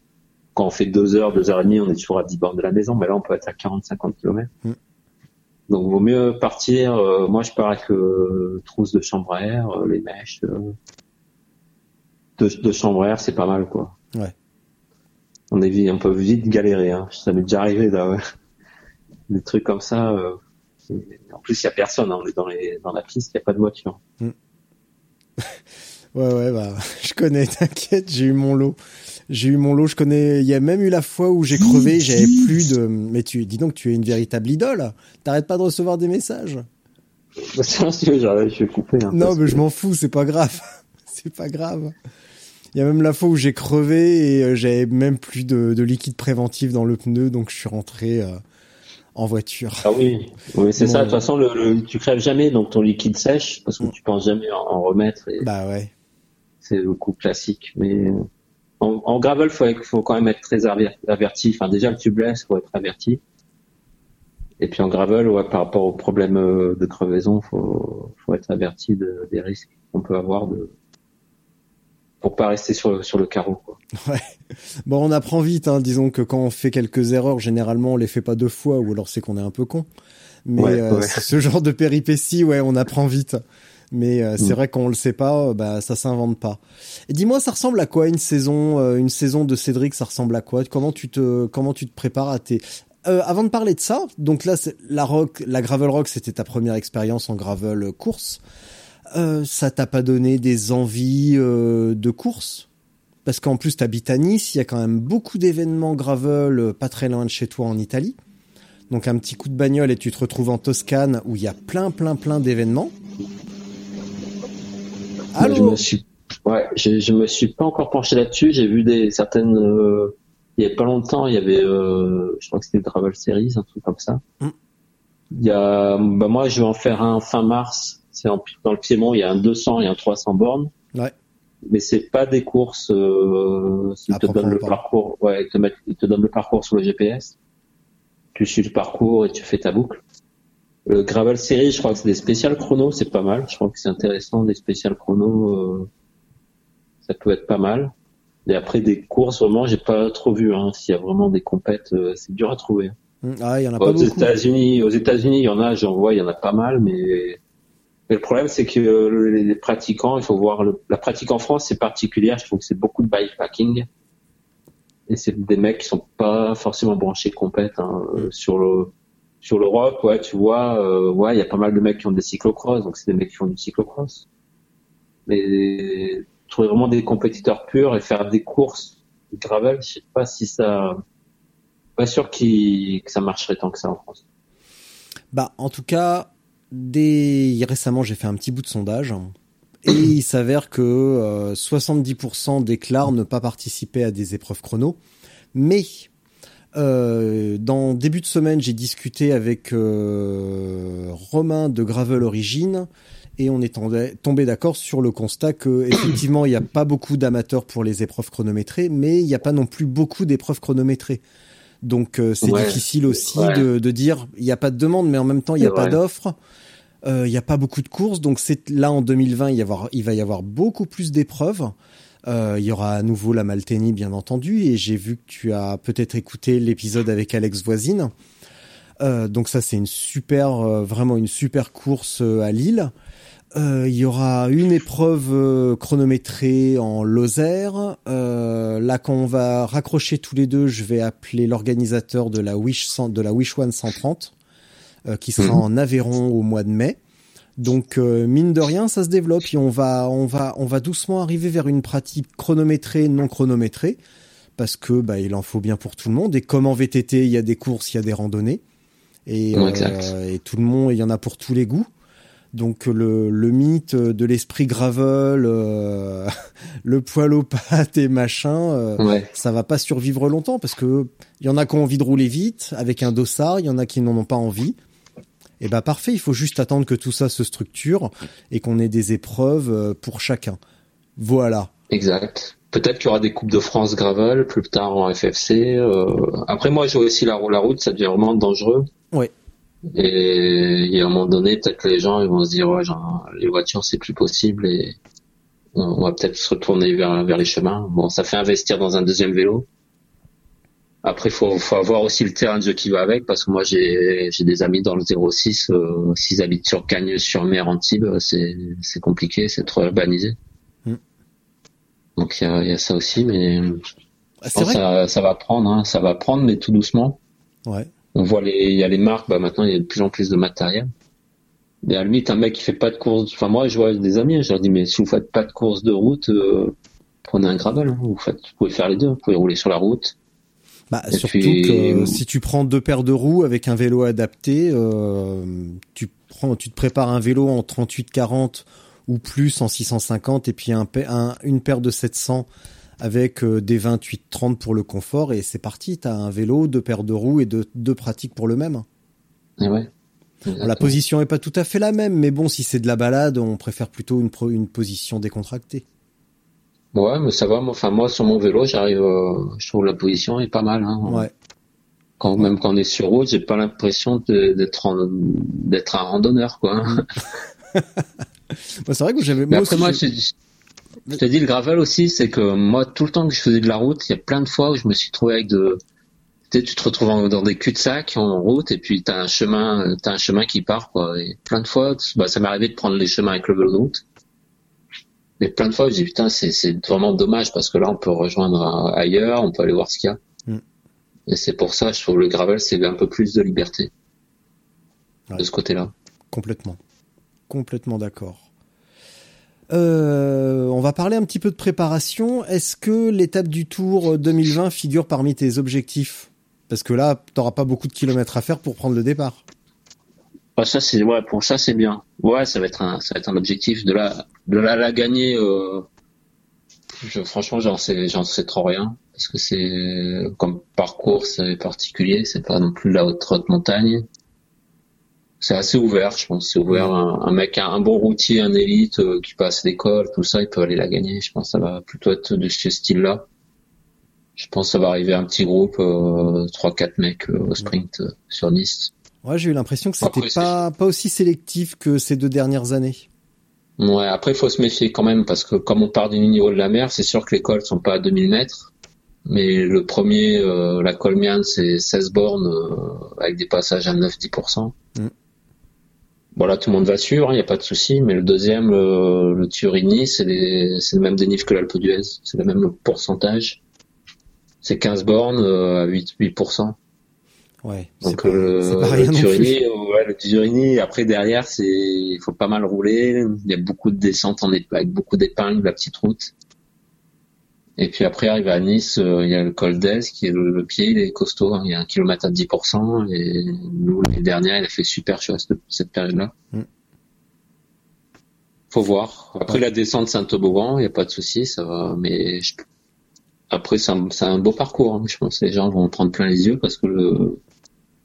quand on fait deux heures, deux heures et demie, on est toujours à 10 bornes de la maison. Mais là, on peut être à 40-50 km. Mm. Donc, vaut mieux partir. euh, moi, je pars avec euh, trousse de chambre à air, euh, les mèches. Euh, de, de chambre à air, c'est pas mal, quoi. Ouais. On est vite, on peut vite galérer. Hein. Ça m'est déjà arrivé, là, ouais. Des trucs comme ça. euh, en plus, il y a personne. hein. On est dans, les, dans la piste, il n'y a pas de voiture. Ouais, ouais, bah, je connais, t'inquiète, j'ai eu mon lot. J'ai eu mon lot, je connais, il y a même eu la fois où j'ai crevé, j'avais plus de, mais tu, dis donc, tu es une véritable idole. T'arrêtes pas de recevoir des messages. Je vais couper. hein, Non, mais que- je m'en fous, c'est pas grave. c'est pas grave. Il y a même la fois où j'ai crevé et euh, j'avais même plus de, de liquide préventif dans le pneu, donc je suis rentré euh, en voiture. Ah oui, oui c'est Bon. ça. De toute façon, le, le- tu crèves jamais, donc ton liquide sèche parce que tu penses jamais en, en remettre. Et Bah ouais. c'est le coup classique. Mais en, en gravel, faut, faut quand même être très aver- averti. Enfin, déjà le tubeless, faut être averti. Et puis en gravel, ouais, par rapport aux problèmes euh, de crevaison, faut, faut être averti de, des risques qu'on peut avoir de pour pas rester sur, sur le carreau. Quoi. Bon, on apprend vite, hein. disons que quand on fait quelques erreurs, généralement on les fait pas deux fois, ou alors c'est qu'on est un peu con. Mais Ouais, euh, ouais. ce genre de péripéties, ouais, on apprend vite. Mais euh, c'est Mm. vrai qu'on le sait pas, euh, bah ça s'invente pas. Et dis-moi, ça ressemble à quoi une saison, euh, une saison de Cédric? Ça ressemble à quoi? Comment tu te, comment tu te prépares à tes Euh, avant de parler de ça, donc là, la rock, la gravel rock, c'était ta première expérience en gravel course. Ça t'a pas donné des envies de course? Parce qu'en plus, t'habites à Nice, il y a quand même beaucoup d'événements gravel pas très loin de chez toi en Italie. Donc un petit coup de bagnole et tu te retrouves en Toscane où il y a plein, plein, plein d'événements. Je me suis, ouais, je, je me suis pas encore penché là-dessus. J'ai vu des certaines. euh, il y a pas longtemps, il y avait, euh, je crois que c'était le Travel Series, un truc comme ça. Mm. Il y a, bah moi, je vais en faire un fin mars. C'est en- dans le Piémont. Il y a un 200 et un 300 bornes. Ouais. Mais c'est pas des courses. Euh, te donnent le parcours. Ouais, ils te mettent, ils te donnent le parcours sur le GPS. Tu suis le parcours et tu fais ta boucle. Le Gravel Series, je crois que c'est des spéciales chrono, c'est pas mal. Je crois que c'est intéressant, des spéciales chrono, euh, ça peut être pas mal. Et après des courses, vraiment, j'ai pas trop vu. Hein. S'il y a vraiment des compètes, euh, c'est dur à trouver. Hum, Ah, il y en a Aux pas beaucoup. États-Unis, aux États-Unis, il y en a, j'en vois, il y en a pas mal, mais, mais le problème, c'est que euh, les, les pratiquants, il faut voir le- la pratique en France, c'est particulière. Je trouve que c'est beaucoup de bikepacking. Et c'est des mecs qui sont pas forcément branchés compète hein. Euh, sur le sur l'Europe. Ouais, tu vois, euh, ouais, il y a pas mal de mecs qui ont des cyclocross, donc c'est des mecs qui font du cyclocross. Mais trouver vraiment des compétiteurs purs et faire des courses de gravel, je sais pas si ça pas sûr que ça marcherait tant que ça en France. Bah, en tout cas, récemment, j'ai fait un petit bout de sondage et il s'avère que euh, 70% déclarent ne pas participer à des épreuves chrono. Mais euh, dans début de semaine, j'ai discuté avec euh, Romain de Gravel Origine et on est tombé- d'accord sur le constat que effectivement, il n'y a pas beaucoup d'amateurs pour les épreuves chronométrées, mais il n'y a pas non plus beaucoup d'épreuves chronométrées. Donc euh, c'est Ouais. difficile aussi Ouais. de, de dire il n'y a pas de demande, mais en même temps il n'y a pas d'offre. Euh, Il n'y a pas beaucoup de courses, donc c'est là en 2020 il, y avoir, il va y avoir beaucoup plus d'épreuves. Euh, il y aura à nouveau la Maltenie bien entendu, et j'ai vu que tu as peut-être écouté l'épisode avec Alex Voisine. Euh, donc ça c'est une super, euh, vraiment une super course à Lille. Il y aura une épreuve chronométrée en Lozère. Là, quand on va raccrocher tous les deux, je vais appeler l'organisateur de la Wish 100 de la Wish One 130, euh, qui sera Mhm. en Aveyron au mois de mai. Donc euh, mine de rien, ça se développe et on va on va on va doucement arriver vers une pratique chronométrée non chronométrée parce que bah il en faut bien pour tout le monde et comme en VTT, il y a des courses, il y a des randonnées et euh, et tout le monde, il y en a pour tous les goûts. Donc le, le mythe de l'esprit gravel, euh, le poil aux pattes et machin, euh, Ouais. ça va pas survivre longtemps parce que il y en a qui ont envie de rouler vite avec un dossard, il y en a qui n'en ont pas envie. Et bah parfait, il faut juste attendre que tout ça se structure et qu'on ait des épreuves euh, pour chacun. Voilà. Exact. Peut-être qu'il y aura des coupes de France gravel plus tard en FFC. euh. Après moi, je vois aussi la, la route, ça devient vraiment dangereux. Ouais. Et il y a un moment donné, peut-être que les gens ils vont se dire, ouais, genre, les voitures c'est plus possible et on on va peut-être se retourner vers vers les chemins. Bon, ça fait investir dans un deuxième vélo. Après, faut faut avoir aussi le terrain de jeu qui va avec, parce que moi j'ai j'ai des amis dans le 06, euh, s'ils habitent sur Cagnes, sur Mer, Antibes, c'est c'est compliqué, c'est trop urbanisé. Mm. Donc il y y a ça aussi, mais Ah, pense ça, ça va prendre, hein, ça va prendre, mais tout doucement. Ouais. On voit les, il y a les marques, bah maintenant il y a de plus en plus de matériel. Et à la limite, un mec qui fait pas de course, enfin moi je vois des amis, je leur dis mais si vous faites pas de course de route, euh, prenez un gravel, hein. vous faites, vous pouvez faire les deux, vous pouvez rouler sur la route. Bah, Et surtout puis- que si tu prends deux paires de roues avec un vélo adapté, euh, tu prends, tu te prépares un vélo en 38-40 ou plus en 650 et puis un, une paire de 700 avec euh, des 28-30 pour le confort et c'est parti. T'as un vélo, deux paires de roues et deux, deux pratiques pour le même. Et ouais. La position est pas tout à fait la même, mais bon, si c'est de la balade, on préfère plutôt une, pro- une position décontractée. Ouais, mais ça va. moi- Enfin moi sur mon vélo, j'arrive, euh, je trouve la position est pas mal. Hein. Ouais. Quand même quand on est sur route, j'ai pas l'impression d'être d'être un randonneur quoi. Bah, c'est vrai que j'avais moi après, aussi, moi, je, je te dis, le gravel aussi, c'est que moi, tout le temps que je faisais de la route, il y a plein de fois où je me suis trouvé avec de, tu sais, tu te retrouves dans des cul-de-sac en route et puis t'as un chemin, t'as un chemin qui part, quoi. Et plein de fois, bah, ça m'est arrivé de prendre les chemins avec le vélo de route. Mais plein de fois, je dis, putain, c'est, vraiment dommage parce que là, on peut rejoindre ailleurs, on peut aller voir ce qu'il y a. Mm. Et c'est pour ça, je trouve le gravel, c'est un peu plus de liberté. Ouais. De ce côté-là. Complètement. Complètement d'accord. Euh, on va parler un petit peu de préparation. Est-ce que l'étape du Tour 2020 figure parmi tes objectifs? Parce que là, t'auras pas beaucoup de kilomètres à faire pour prendre le départ. Ça c'est ouais pour ça c'est bien. Ouais, ça va être un ça va être un objectif de la de la, la gagner. Euh, je, franchement, j'en sais j'en sais trop rien parce que c'est comme parcours c'est particulier, c'est pas non plus la haute haute montagne. C'est assez ouvert, je pense. C'est ouvert. Un, mec, un, bon routier, un élite euh, qui passe l'école, tout ça, il peut aller la gagner. Je pense que ça va plutôt être de ce style-là. Je pense que ça va arriver un petit groupe, euh, trois quatre mecs euh, au sprint euh, sur Nice. Ouais, j'ai eu l'impression que c'était Après, pas, pas aussi sélectif que ces deux dernières années. Ouais, après, il faut se méfier quand même, parce que comme on part du niveau de la mer, c'est sûr que les cols sont pas à 2000 mètres. Mais le premier, euh, la Colmiane, c'est 16 bornes euh, avec des passages à 9-10%. Mm. Voilà, tout le monde va sûr, il n'y a pas de souci. Mais le deuxième, le, le Turini, c'est les- c'est le même dénive que l'Alpe d'Huez. C'est le même pourcentage. C'est 15 bornes euh, à 8, 8%. Ouais. c'est Donc pas- euh, pas le rien Turini, euh, ouais, le Turini, après derrière, c'est il faut pas mal rouler. Il y a beaucoup de descentes en ép- avec beaucoup d'épingles, la petite route. Et puis après, arrive à Nice, euh, il y a le col d'Ez qui est le, le pied, il est costaud. hein. il y a un kilomètre à 10%. Et nous, l'année dernière, il a fait super à cette, cette période-là. Mm. Faut voir. Après Ouais. la descente Saint-Toboggan, il y a pas de souci, ça va. Mais je- après, c'est un, c'est un beau parcours. hein. Je pense que les gens vont en prendre plein les yeux parce que le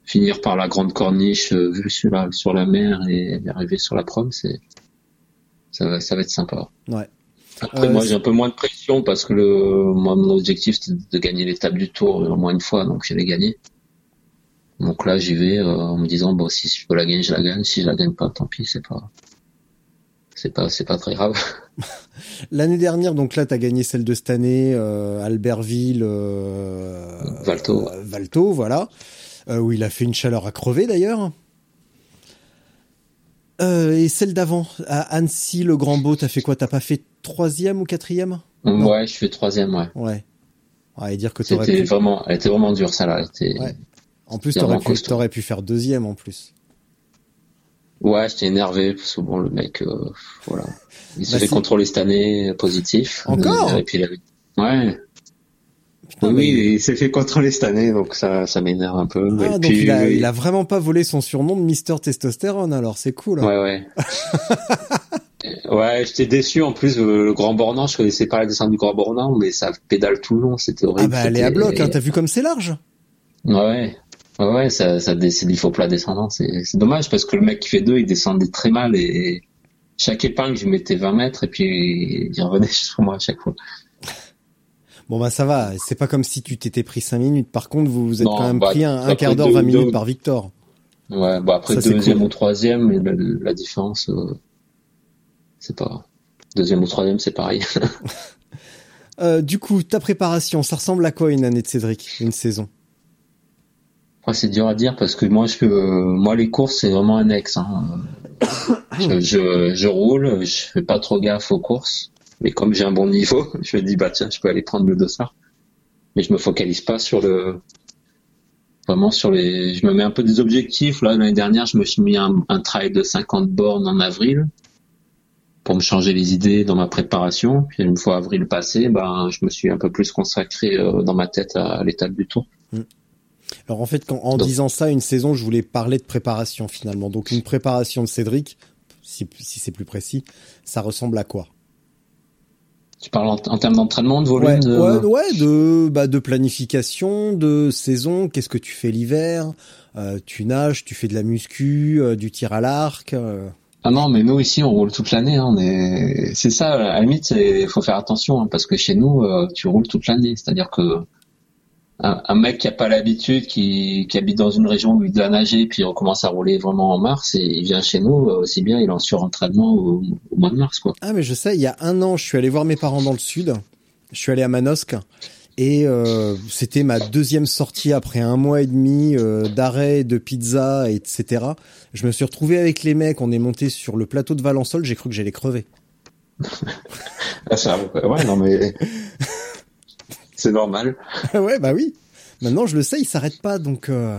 finir par la grande corniche euh, vue sur la, sur la mer et arriver sur la prom, c'est ça va, ça va être sympa. Ouais. Après, Euh, moi, j'ai un peu moins de pression parce que le, moi, mon objectif, c'était de gagner l'étape du tour au moins une fois, donc je l'ai gagné. Donc là, j'y vais euh, en me disant, bon, si je peux la gagner, je la gagne. Si je la gagne pas, tant pis, c'est pas, c'est pas, c'est pas très grave. L'année dernière, donc là, t'as gagné celle de cette année, euh, Albertville, euh, Valto. euh, Valto, voilà, euh, où il a fait une chaleur à crever d'ailleurs. Et celle d'avant, à Annecy, le Grand Beau, t'as fait quoi? T'as pas fait troisième ou quatrième? Non. Ouais, je fais troisième, ouais. Ouais. Ouais, et dire que C'était pu. vraiment, elle était vraiment dure, ça là. Elle était- Ouais. En plus, t'aurais pu, pu faire deuxième en plus. Ouais, j'étais énervé parce que bon, le mec, euh, voilà, il se Bah, fait contrôler cette année, euh, positif. Encore? Et puis il avait... Ouais. Putain, oui, mais- il s'est fait contrôler cette année, donc ça, ça m'énerve un peu. Ah, Et donc puis, il a, oui. il a vraiment pas volé son surnom de Mister Testostérone, alors c'est cool. hein. Ouais, ouais. ouais, j'étais déçu en plus. euh, Le Grand Bornand, je connaissais pas la descente du Grand Bornand, mais ça pédale tout le long, c'était Ah horrible. bah elle est à bloc, hein, t'as vu comme c'est large? Ouais. Ouais, ouais, ça, ça, dé- c'est du faux plat descendant. C'est, dommage parce que le mec qui fait deux, il descendait très mal et chaque épingle, je mettais 20 mètres et puis il revenait sur moi à chaque fois. Bon bah ça va, c'est pas comme si tu t'étais pris 5 minutes. Par contre, vous vous êtes Non, quand même bah, pris un, quart d'heure, deux- 20 minutes deux- par Victor. Ouais, bah après Ça, deuxième cool. ou troisième, la, la différence, euh, c'est pas. Deuxième ou troisième, c'est pareil. Euh, du coup, ta préparation, ça ressemble à quoi une année de Cédric, une saison? Après, c'est dur à dire parce que moi, je euh, moi, les courses, c'est vraiment annexe. Hein. Je, je, je roule, je fais pas trop gaffe aux courses, mais comme j'ai un bon niveau, je me dis bah tiens, je peux aller prendre le dossard. Mais je me focalise pas sur le, vraiment sur les. Je me mets un peu des objectifs. Là, l'année dernière, je me suis mis un, un trail de 50 bornes en avril pour me changer les idées dans ma préparation. Puis une fois avril passé, ben, je me suis un peu plus consacré euh, dans ma tête à, l'étape du tour. Alors en fait, quand, en Donc- disant ça, une saison, je voulais parler de préparation finalement. Donc une préparation de Cédric, si, si c'est plus précis, ça ressemble à quoi? Tu parles en, en termes d'entraînement, de volume ouais, de... ouais, ouais, de, bah, de planification, de saison, qu'est-ce que tu fais l'hiver? Euh, Tu nages, tu fais de la muscu, euh, du tir à l'arc euh. Ah non, mais nous ici, on roule toute l'année. hein, on est... C'est ça, à la limite, il faut faire attention, hein, parce que chez nous, euh, tu roules toute l'année. C'est-à-dire que un, un mec qui a pas l'habitude, qui, qui habite dans une région où il doit nager, puis on commence à rouler vraiment en mars, et il vient chez nous, euh, aussi bien il est en surentraînement au, au mois de mars, quoi. Ah mais je sais, il y a un an, je suis allé voir mes parents dans le sud. Je suis allé à Manosque et euh, c'était ma deuxième sortie après un mois et demi euh, d'arrêt, de pizza, etc. Je me suis retrouvé avec les mecs, on est monté sur le plateau de Valençol, j'ai cru que j'allais crever. Ah, ça, ouais, non mais c'est normal. ouais, bah oui. Maintenant, je le sais, ils s'arrêtent pas, donc. euh,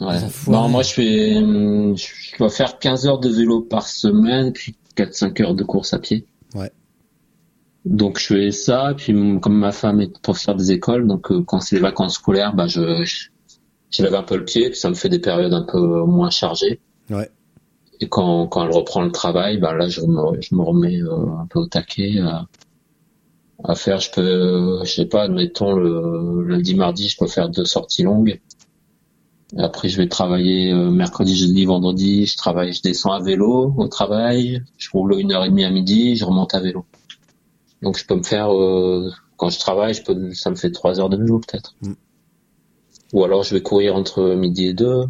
Ouais. Non, moi je fais, je dois faire 15 heures de vélo par semaine, puis 4-5 heures de course à pied. Ouais. Donc je fais ça, puis comme ma femme est professeure des écoles, donc euh, quand c'est les vacances scolaires, bah je, je, je lève un peu le pied, puis ça me fait des périodes un peu moins chargées. Ouais. Et quand, quand elle reprend le travail, bah là je me, je me remets euh, un peu au taquet à faire. Je peux, je sais pas, admettons le lundi, mardi, je peux faire deux sorties longues. Après, je vais travailler euh, mercredi, jeudi, vendredi. Je travaille, je descends à vélo au travail. Je roule une heure et demie à midi. Je remonte à vélo. Donc, je peux me faire euh, quand je travaille, je peux, ça me fait trois heures de vélo peut-être. Mm. Ou alors, je vais courir entre midi et deux.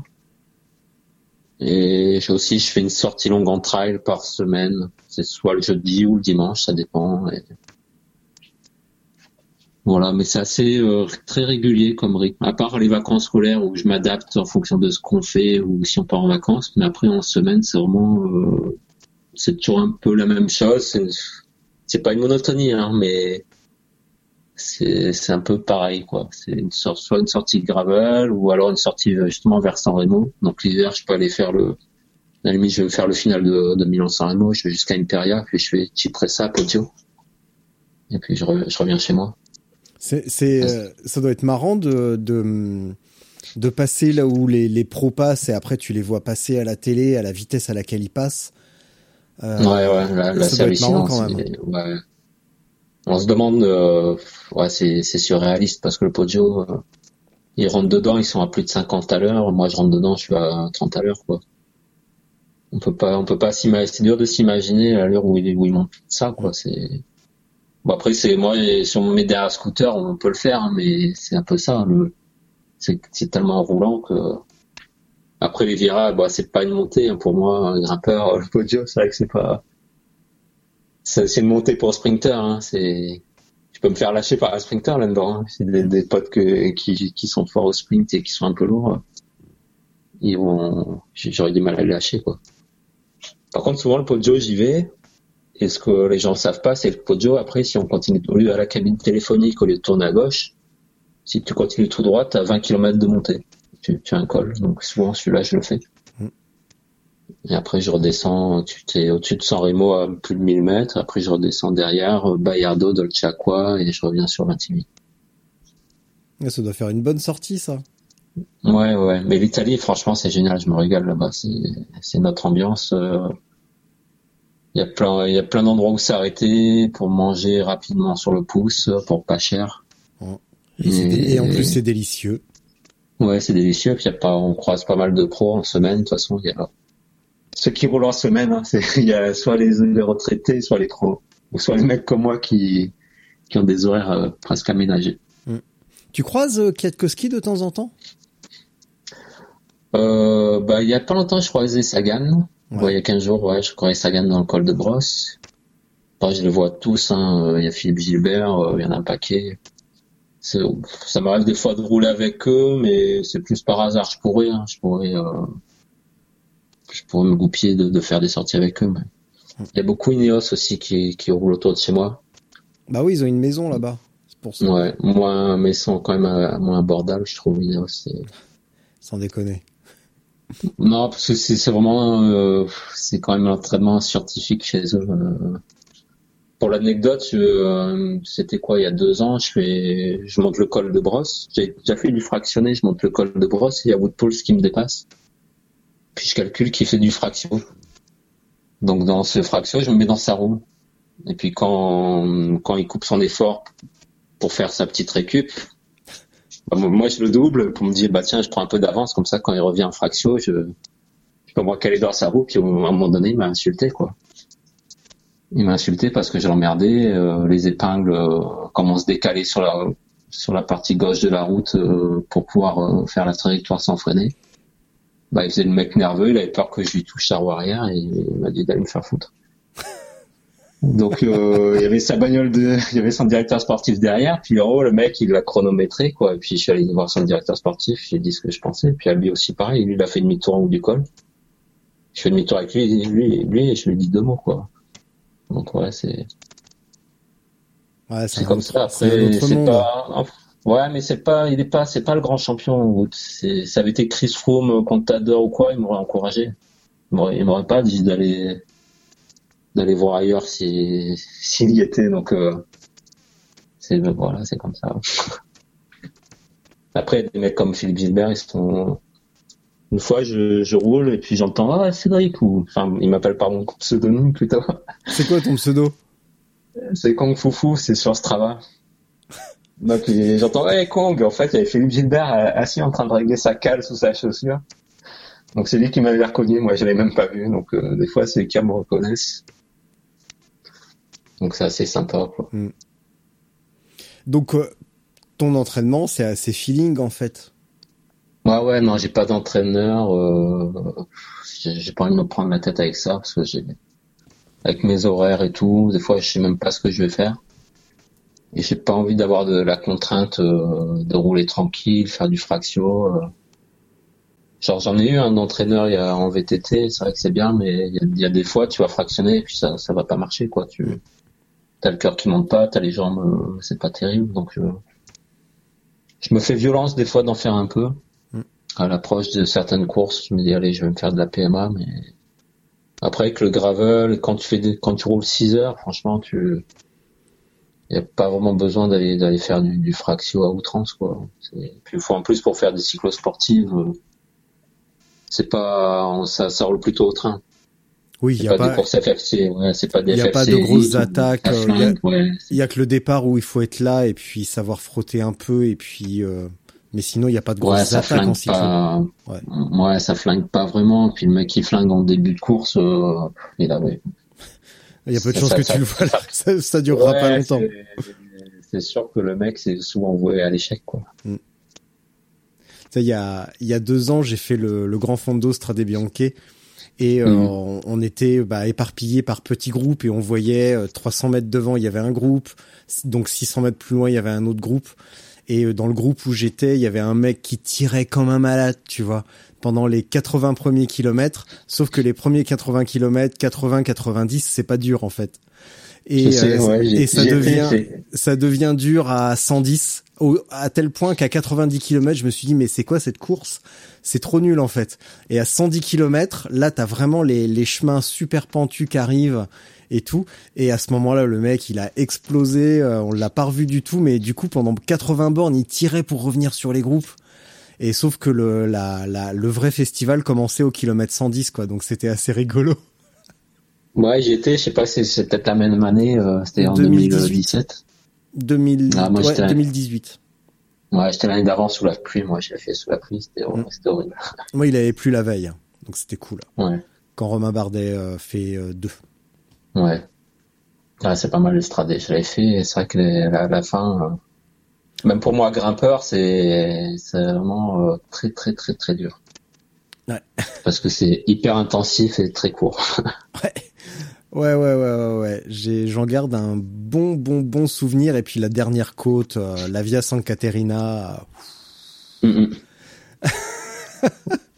Et j'ai aussi, je fais une sortie longue en trail par semaine. C'est soit le jeudi ou le dimanche, ça dépend. Et... Voilà, mais c'est assez euh, très régulier comme rythme. À part les vacances scolaires où je m'adapte en fonction de ce qu'on fait ou si on part en vacances. Mais après en semaine, c'est vraiment, euh, c'est toujours un peu la même chose. C'est, pas une monotonie, hein, mais c'est un peu pareil quoi. C'est soit une sortie de gravel ou alors une sortie euh, justement vers San Remo. Donc l'hiver, je peux aller faire le à la limite, je vais faire le final de, de Milan-San Remo, je vais jusqu'à Imperia, puis je fais Cipressa, Poggio. Et puis je reviens chez moi. C'est, c'est, euh, ça doit être marrant de, de, de passer là où les, les pros passent et après tu les vois passer à la télé à la vitesse à laquelle ils passent. Euh, ouais, ouais, là, là, ça c'est doit être marrant hallucinant. quand même. ouais. On se demande, euh, ouais, c'est c'est surréaliste parce que le Poggio, euh, ils rentrent dedans, ils sont à plus de 50 à l'heure. Moi, je rentre dedans, je suis à 30 à l'heure, quoi. On peut pas, on peut pas s'imaginer, c'est dur de s'imaginer à l'heure où ils, où ils montent ça, quoi. C'est, bon, après, c'est, moi, si on me met derrière un scooter, on peut le faire, hein, mais c'est un peu ça, le, c'est, tellement roulant que, après les virages, bah, c'est pas une montée, hein, pour moi, un grimpeur, le Poggio, c'est vrai que c'est pas, c'est une montée pour sprinter, hein, c'est, je peux me faire lâcher par un sprinter là-dedans, hein. C'est des, des potes que, qui, qui sont forts au sprint et qui sont un peu lourds. Ils vont, j'aurais du mal à les lâcher, quoi. Par contre, souvent, le Poggio, j'y vais. Et ce que les gens savent pas, c'est que le Poggio, après, si on continue au lieu à la cabine téléphonique, au lieu de tourner à gauche, si tu continues tout droit, t'as 20 km de montée. Tu, tu as un col. Donc, souvent, celui-là, je le fais. Mm. Et après, je redescends, tu t'es au-dessus de San Remo à plus de 1000 mètres. Après, je redescends derrière, euh, Bayardo, Dolce Aqua, et je reviens sur Vintimille. Ça doit faire une bonne sortie, ça. Ouais, ouais. Mais l'Italie, franchement, c'est génial. Je me régale là-bas. C'est, c'est notre ambiance. euh. Il y a plein, il y a plein d'endroits où s'arrêter pour manger rapidement sur le pouce, pour pas cher. Et, en plus, c'est délicieux. Ouais, c'est délicieux. Puis y a pas, on croise pas mal de pros en semaine. De toute façon, il y a ceux qui roulent en semaine. hein, c'est, il y a soit les, les retraités, soit les pros, ou soit les mecs comme moi qui, qui ont des horaires euh, presque aménagés. Tu croises euh, Kwiatkowski de temps en temps? Euh, bah, il y a pas longtemps, je croisais Sagan. Ouais. Ouais, il y a 15 jours, ouais, je croisais Sagan dans le col de brosse. Enfin, je les vois tous, hein. Euh, Il y a Philippe Gilbert, euh, il y en a un paquet. Ça m'arrive des fois de rouler avec eux, mais c'est plus par hasard. Je pourrais, hein, je pourrais, euh, je pourrais me goupiller de, de faire des sorties avec eux. mais Il y a beaucoup Ineos aussi qui, qui roulent autour de chez moi. Bah oui, ils ont une maison là-bas. C'est pour ça. Ouais, moins, mais sont quand même euh, moins abordables, je trouve, Ineos. c'est- Sans déconner. Non, parce que c'est vraiment, euh, c'est quand même un entraînement scientifique chez eux. euh. Pour l'anecdote, euh, c'était quoi, il y a deux ans, je fais, je monte le col de brosse. J'ai déjà fait du fractionné, je monte le col de brosse et il y a Woodpulse qui me dépasse. Puis je calcule qu'il fait du fraction. Donc dans ce fraction, je me mets dans sa roue. Et puis quand, quand il coupe son effort pour faire sa petite récup, moi je le double pour me dire bah tiens je prends un peu d'avance comme ça quand il revient en fraction je je peux moi caler dans sa roue puis à un moment donné il m'a insulté quoi. Il m'a insulté parce que je l'emmerdais euh, les épingles euh, commencent à se décaler sur la sur la partie gauche de la route euh, pour pouvoir euh, faire la trajectoire sans freiner. Bah il faisait le mec nerveux il avait peur que je lui touche sa roue arrière et il m'a dit d'aller me faire foutre donc euh, il y avait sa bagnole de, il y avait son directeur sportif derrière, puis en haut le mec il l'a chronométré quoi, et puis je suis allé voir son directeur sportif, j'ai dit ce que je pensais, puis à lui aussi pareil, lui il a fait demi-tour en haut du col. Je fais demi-tour avec lui, lui, lui, je lui dis deux mots quoi. Donc ouais c'est, Ouais, c'est comme ça. Après c'est pas, ouais mais c'est pas, il est pas, c'est pas le grand champion. C'est, ça avait été Chris Froome, Contador ou quoi, il m'aurait encouragé. Il m'aurait, il m'aurait pas dit d'aller d'aller voir ailleurs si s'il y était donc euh, c'est voilà c'est comme ça. Après des mecs comme Philippe Gilbert ils sont une fois je, je roule et puis j'entends ah Cédric ou enfin il m'appelle par mon pseudonyme plutôt. C'est quoi ton pseudo? C'est Kong Foufou c'est sur Strava. Donc j'entends hey Kong en fait il y avait Philippe Gilbert euh, assis en train de régler sa cale sous sa chaussure. Donc c'est lui qui m'avait reconnu moi je l'ai même pas vu. Donc euh, des fois c'est les qui me reconnaissent donc c'est assez sympa quoi. Donc, euh, ton entraînement, c'est assez feeling en fait. Ouais, ouais, non, j'ai pas d'entraîneur. Euh, j'ai pas envie de me prendre la tête avec ça parce que j'ai, avec mes horaires et tout, des fois, je sais même pas ce que je vais faire. Et j'ai pas envie d'avoir de la contrainte euh, de rouler tranquille, faire du fractio. Genre, j'en ai eu un entraîneur il y a, en VTT, c'est vrai que c'est bien, mais il y, a, il y a des fois, tu vas fractionner et puis ça, ça va pas marcher, quoi. Tu, t'as le cœur qui monte pas, t'as les jambes, euh, c'est pas terrible, donc euh, je me fais violence des fois d'en faire un peu. Mm. À l'approche de certaines courses, je me dis allez, je vais me faire de la PMA, mais après avec le gravel, quand tu fais des, quand tu roules 6 heures, franchement, tu y a pas vraiment besoin d'aller d'aller faire du, du fractio à outrance quoi. Puis il faut en plus pour faire des cyclosportives, euh, c'est pas ça ça roule plutôt au train. Oui, il C'est y a pas, des pas, courses FFC, ouais, c'est pas des il y a pas FFC, de grosses attaques, euh, ouais. il y a que le départ où il faut être là et puis savoir frotter un peu et puis, euh, mais sinon il y a pas de grosses Ouais, ça attaques en pas. Ouais. Ouais. ça flingue pas vraiment. Puis le mec qui flingue en début de course, euh, il a. Il y a peu de chances que ça- tu le vois là. Ça, ça durera pas longtemps. c'est- sûr que le mec c'est souvent voué à l'échec quoi. Sais, il y a, y a deux ans, j'ai fait le, le Grand Fondo Strade Bianche et euh, Mhm. on, on était bah, éparpillés par petits groupes et on voyait euh, 300 mètres devant, il y avait un groupe, donc 600 mètres plus loin, il y avait un autre groupe. Et euh, dans le groupe où j'étais, il y avait un mec qui tirait comme un malade, tu vois, pendant les 80 premiers kilomètres. Sauf que les premiers 80 kilomètres, 80, 90, c'est pas dur en fait. Et, sais, euh, ouais, et ça fait, devient, ça devient dur à 110 au, à tel point qu'à 90 km je me suis dit mais c'est quoi cette course? C'est trop nul en fait. Et à 110 km là t'as vraiment les, les chemins super pentus qui arrivent et tout. Et à ce moment là le mec il a explosé euh, on l'a pas revu du tout mais du coup pendant 80 bornes il tirait pour revenir sur les groupes. Et sauf que le la, la le vrai festival commençait au kilomètre 110 quoi. Donc c'était assez rigolo Ouais, j'étais, je sais pas, c'est c'est peut-être la même année, euh, c'était en 2018. 2017. 2000 Ah, moi, ouais, j'étais- 2018 Ouais, j'étais l'année d'avant sous la pluie, moi je l'ai fait sous la pluie, c'était Mm. horrible. moi il avait plu la veille hein. donc c'était cool Ouais, quand Romain Bardet euh, fait euh, deux ouais. Ouais, c'est pas mal le Stradé, je l'avais fait, et c'est vrai que les- la, la fin, euh, même pour moi grimpeur, c'est c'est vraiment euh, très très très très dur. Ouais. Parce que c'est hyper intensif et très court. Ouais. Ouais, ouais, ouais, ouais, ouais. J'ai, j'en garde un bon, bon, bon souvenir. Et puis la dernière côte, euh, la Via San Caterina. Mm, mm.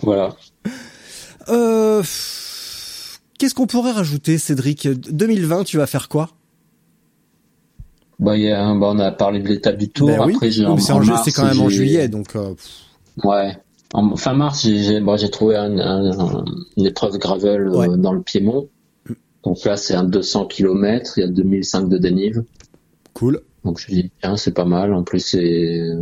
voilà. Euh, qu'est-ce qu'on pourrait rajouter, Cédric? 2020, tu vas faire quoi? Bah, y a, bah, on a parlé de l'étape du Tour. Ben oui. Après, j'ai c'est, quand même en juillet, donc euh, Ouais. En fin mars, j'ai bon, j'ai trouvé un, un- un- une épreuve gravel euh, Ouais. dans le Piémont. Donc là, c'est un 200 km, il y a 2005 de dénive. cool. Donc je me dis, tiens, c'est pas mal. En plus, c'est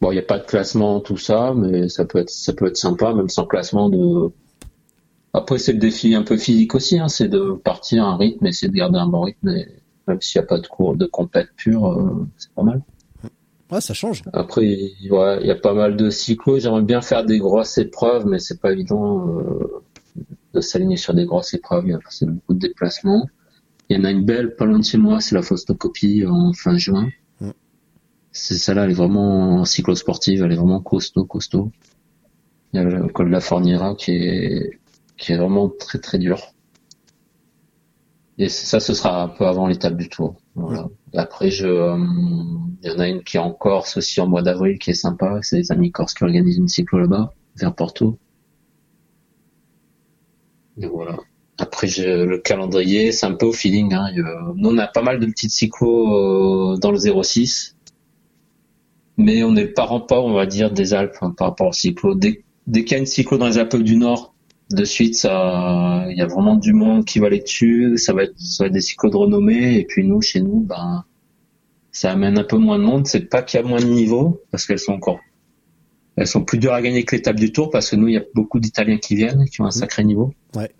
bon, il n'y a pas de classement, tout ça, mais ça peut être, ça peut être sympa, même sans classement. De après, c'est le défi un peu physique aussi, hein, c'est de partir à un rythme, essayer de garder un bon rythme, et même s'il n'y a pas de cours de compète pure, euh, c'est pas mal. Ouais, ça change. Après, ouais, il y a pas mal de cyclos. J'aimerais bien faire des grosses épreuves, mais c'est pas évident euh, de s'aligner sur des grosses épreuves. Il y a c'est beaucoup de déplacements. Il y en a une belle pas loin de chez moi, c'est la Faustocopie en fin juin. Mm. C'est celle-là, elle est vraiment cyclosportive, elle est vraiment costaud, costaud. Il y a le col de la Fornira qui est qui est vraiment très très dur. Et ça, ce sera un peu avant l'étape du Tour. Voilà. Et après, je, euh, il y en a une qui est en Corse aussi en mois d'avril qui est sympa. C'est les amis corses qui organisent une cyclo là-bas, vers Porto. Et voilà. Après, j'ai le calendrier, c'est un peu au feeling. Hein. Nous, on a pas mal de petites cyclos euh, dans le 06. Mais on n'est pas rempart, on va dire, des Alpes hein, par rapport au cyclo. Dès, dès qu'il y a une cyclo dans les Alpes du Nord, de suite, ça, il y a vraiment du monde qui va aller dessus. Ça va être, ça va être des cyclos de renommée. Et puis nous, chez nous, ben, ça amène un peu moins de monde. C'est pas qu'il y a moins de niveau, parce qu'elles sont encore, elles sont plus dures à gagner que l'étape du Tour, parce que nous, il y a beaucoup d'Italiens qui viennent, qui ont un sacré niveau. Ouais.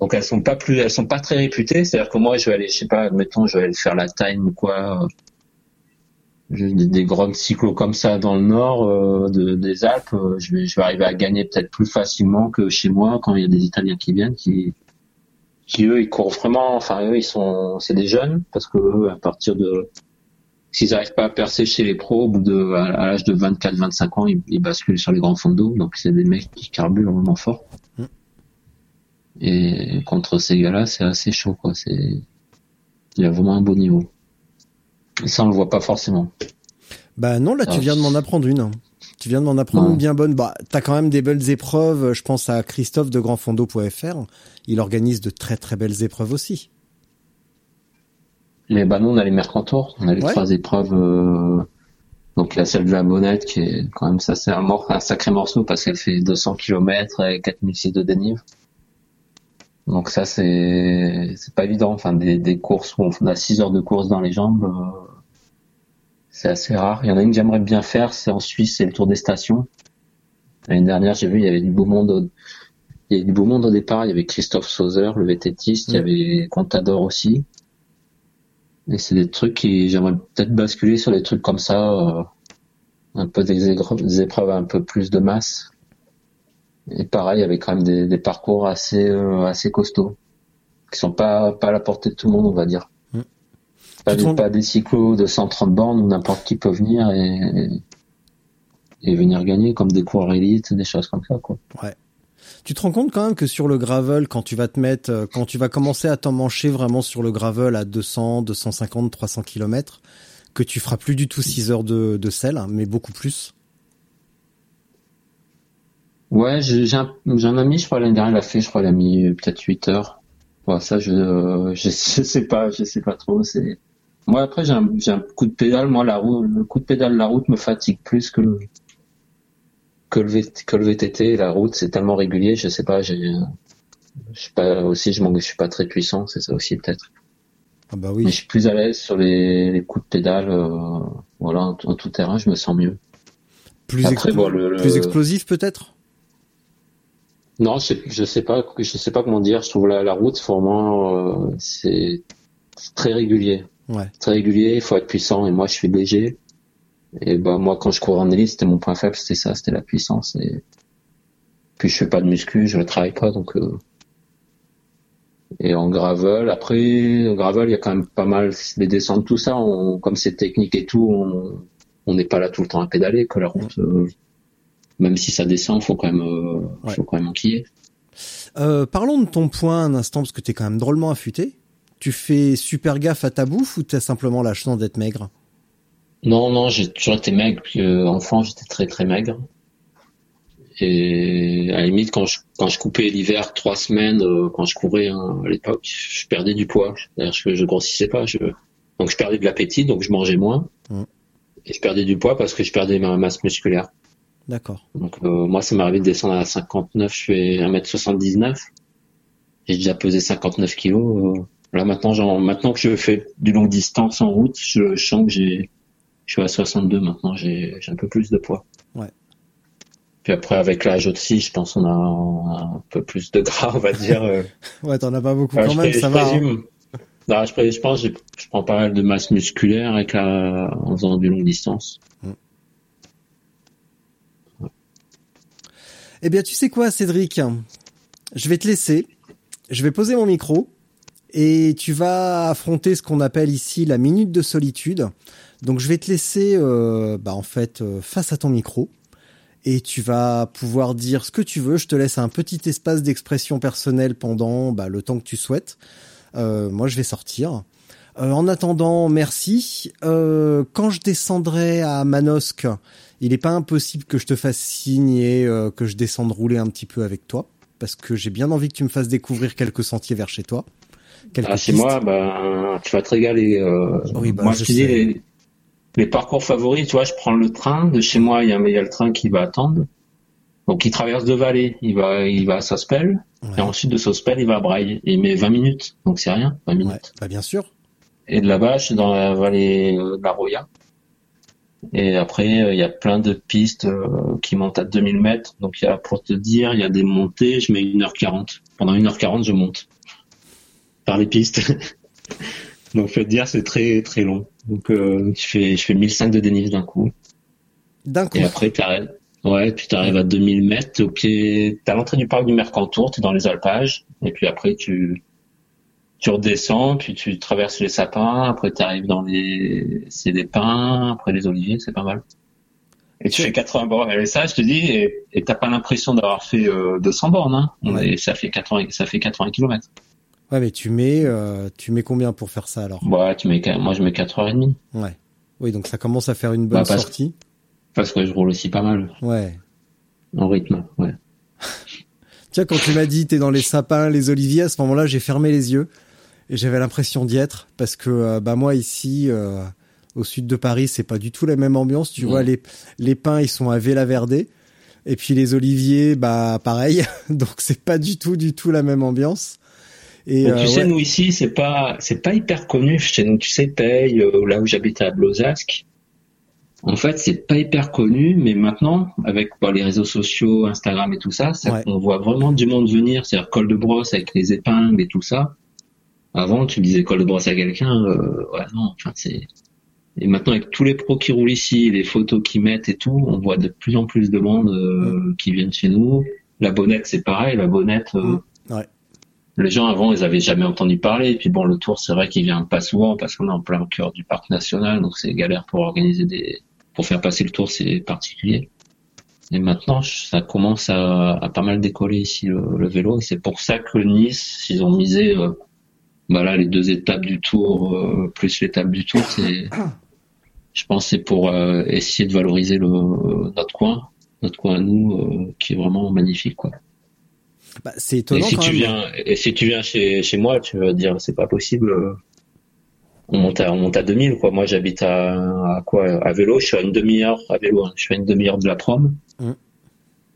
Donc elles sont pas plus, elles sont pas très réputées. C'est-à-dire que moi, je vais aller, je sais pas, admettons, je vais aller faire la time ou quoi. euh, des, des grands cyclos comme ça dans le nord euh, de- des Alpes, euh, je vais, je vais arriver à gagner peut-être plus facilement que chez moi quand il y a des Italiens qui viennent, qui, qui eux, ils courent vraiment. Enfin, eux, ils sont, c'est des jeunes parce que eux, à partir de s'ils n'arrivent pas à percer chez les pros, au bout de, à, l'âge de 24-25 ans, ils, ils, basculent sur les grands fonds d'eau. Donc c'est des mecs qui carburent vraiment fort. Mm. Et contre ces gars-là, c'est assez chaud, quoi. C'est, il y a vraiment un beau niveau. Et ça, on le voit pas forcément. Bah non, là, tu viens de m'en apprendre une. Tu viens de m'en apprendre une bien bonne. Bah, t'as quand même des belles épreuves. Je pense à Christophe de grandfondo.fr. Il organise de très très belles épreuves aussi. Mais bah nous, on a les Mercantours. On a les trois épreuves. Euh... Donc il y a celle de la Bonnette qui est quand même ça c'est un, un sacré morceau parce qu'elle fait 200 km et 4006 de dénive. Donc ça c'est c'est pas évident. Enfin des, des courses où on a 6 heures de course dans les jambes. Euh c'est assez rare. Il y en a une que j'aimerais bien faire, c'est en Suisse, c'est le Tour des Stations. L'année dernière, j'ai vu, il y avait du beau monde. Au... Il y avait du beau monde au départ. Il y avait Christophe Sauzer, le vététiste. Il y avait Contador aussi. Et c'est des trucs qui j'aimerais peut-être basculer sur des trucs comme ça, euh, un peu des, épreuves un peu plus de masse. Et pareil, il y avait quand même des, parcours assez euh, assez costauds, qui sont pas pas à la portée de tout le monde, on va dire. Pas, des, pas des cyclos de 130 bornes où n'importe qui peut venir et, et, venir gagner comme des coureurs élites, des choses comme ça, quoi. Ouais. Tu te rends compte quand même que sur le gravel, quand tu vas te mettre, euh, quand tu vas commencer à t'emmancher vraiment sur le gravel à 200, 250, 300 km, que tu feras plus du tout 6 heures de, de sel, mais beaucoup plus. Ouais, j'ai un, ami, je crois l'année dernière, il a fait, je crois, il a mis peut-être 8 heures. Ouais, ça, je, je, je, sais pas, je sais pas trop. Moi après j'ai un, coup de pédale. Moi la le coup de pédale la route me fatigue plus que le que le, que le VTT. La route c'est tellement régulier. Je sais pas. J'ai je suis pas aussi je, je suis pas très puissant. C'est ça aussi peut-être. Ah bah oui. Mais je suis plus à l'aise sur les, les, coups de pédale. Euh, voilà en, tout terrain je me sens mieux. Plus, après, bon, le, plus explosif peut-être? Non, je, je sais pas, je sais pas comment dire. Je trouve la, la route, vraiment, euh, c'est très régulier. Ouais. Très régulier, il faut être puissant et moi je suis léger. Et bah moi quand je cours en élite, c'était mon point faible, c'était ça, c'était la puissance. Et puis je fais pas de muscu, je ne travaille pas donc. Euh... Et en gravel, après en gravel il y a quand même pas mal les descentes, tout ça. On... Comme c'est technique et tout, on n'est pas là tout le temps à pédaler. Que la route, euh... même si ça descend, faut quand même, euh... ouais. faut quand même enquiller. Euh, parlons de ton point un instant parce que tu es quand même drôlement affûté tu fais super gaffe à ta bouffe ou t'as simplement la chance d'être maigre? Non, non, j'ai toujours été maigre. Puis, euh, enfant, j'étais très très maigre. Et à la limite, quand je, quand je coupais l'hiver trois semaines, euh, quand je courais hein, à l'époque, je perdais du poids. D'ailleurs, je, je grossissais pas. Je... Donc je perdais de l'appétit, donc je mangeais moins. Mmh. Et je perdais du poids parce que je perdais ma masse musculaire. D'accord. Donc euh, moi, ça m'est arrivé de descendre à 59, je fais 1m79. J'ai déjà pesé 59 kilos. Euh, Là maintenant, genre, maintenant que je fais du longue distance en route, je, sens que j'ai, je suis à 62 maintenant, j'ai, un peu plus de poids. Ouais. Puis après, avec l'âge aussi, je pense qu'on a un peu plus de gras, on va dire. Euh. ouais, t'en as pas beaucoup quand même, ça va. Hein. Non, je, je, pense, je, je, prends pas mal de masse musculaire avec la, en faisant du longue distance. Mm. Eh bien, tu sais quoi, Cédric? Je vais te laisser. Je vais poser mon micro et tu vas affronter ce qu'on appelle ici la minute de solitude. Donc je vais te laisser euh, bah, en fait euh, face à ton micro et tu vas pouvoir dire ce que tu veux. Je te laisse un petit espace d'expression personnelle pendant bah, le temps que tu souhaites. Euh, moi je vais sortir. Euh, en attendant, merci. Euh, quand je descendrai à Manosque, il n'est pas impossible que je te fasse signe et que je descende rouler un petit peu avec toi parce que j'ai bien envie que tu me fasses découvrir quelques sentiers vers chez toi. Ah, chez moi, bah, tu vas te régaler. Euh, bah, moi, je, dis les, les, parcours favoris, tu vois, je prends le train. De chez moi, il y a, il y a le train qui va attendre. Donc, il traverse deux vallées. Il va, il va à Sospel. Et ensuite, de Sospel, il va à Braille. Il met 20 minutes. Donc, c'est rien, 20 minutes. Bah, bien sûr. Et de là-bas, je suis dans la vallée de la Roya. Et après, euh, il y a plein de pistes euh, qui montent à 2000 mètres. Donc, il y a, pour te dire, il y a des montées, je mets 1h40. Pendant 1h40, je monte par les pistes. Donc, faut te dire, c'est très très long. Donc, euh, je fais je fais 1005 de dénive d'un coup. D'un coup. Et après, t'arrives. Ouais, puis t'arrives à 2000 mètres au pied. T'as l'entrée du parc du Mercantour, t'es dans les alpages. Et puis après, tu tu redescends, puis tu traverses les sapins, après tu arrives dans les, c'est des pins, après les oliviers, c'est pas mal. Et tu fais 80 bornes. Et ça, je te dis, et t'as pas l'impression d'avoir fait euh, 200 bornes, hein. Ouais. Et ça fait 80, ça fait 80 km. Ouais, mais tu mets, euh, tu mets combien pour faire ça alors? Ouais, tu mets, moi je mets 4h30. Ouais. Oui, donc ça commence à faire une bonne Bah, parce- sortie. Parce que je roule aussi pas mal, Ouais. en rythme, ouais. Tiens, quand tu m'as dit t'es dans les sapins, les oliviers, à ce moment-là, j'ai fermé les yeux et j'avais l'impression d'y être parce que euh, bah moi ici, euh, au sud de Paris, c'est pas du tout la même ambiance. Tu vois, les les pins ils sont à Vela Verde et puis les oliviers, bah pareil. Donc c'est pas du tout, du tout la même ambiance. Et Mais euh, tu sais, ouais. nous ici, c'est pas, c'est pas hyper connu chez nous. Tu sais, Paye, euh, là où j'habite à Blozasque. En fait, c'est pas hyper connu, mais maintenant, avec bah, les réseaux sociaux, Instagram et tout ça, ça Ouais. on voit vraiment du monde venir. C'est-à-dire col de brosse avec les épingles et tout ça. Avant, tu disais col de brosse à quelqu'un, euh, ouais, non, enfin, c'est, et maintenant, avec tous les pros qui roulent ici, les photos qu'ils mettent et tout, on voit de plus en plus de monde euh, qui viennent chez nous. La bonnette, c'est pareil. La bonnette, euh, Mm. Ouais. Les gens avant, ils avaient jamais entendu parler. Et puis bon, le tour, c'est vrai qu'il vient pas souvent parce qu'on est en plein cœur du parc national, donc c'est galère pour organiser des, pour faire passer le tour, c'est particulier. Et maintenant, ça commence à, à pas mal décoller ici le, le vélo, et c'est pour ça que Nice, ils ont misé, euh, bah les deux étapes du tour euh, plus l'étape du tour, c'est, je pense, c'est pour euh, essayer de valoriser le notre coin, notre coin à nous, euh, qui est vraiment magnifique, quoi. Bah, c'est Et si quand tu même. viens, et si tu viens chez, chez moi, tu vas dire, c'est pas possible. euh, On monte à, on monte à 2000, quoi. Moi, j'habite à, à quoi? À vélo, je suis à une demi-heure à vélo, hein. Je suis à une demi-heure de la prom. Mm.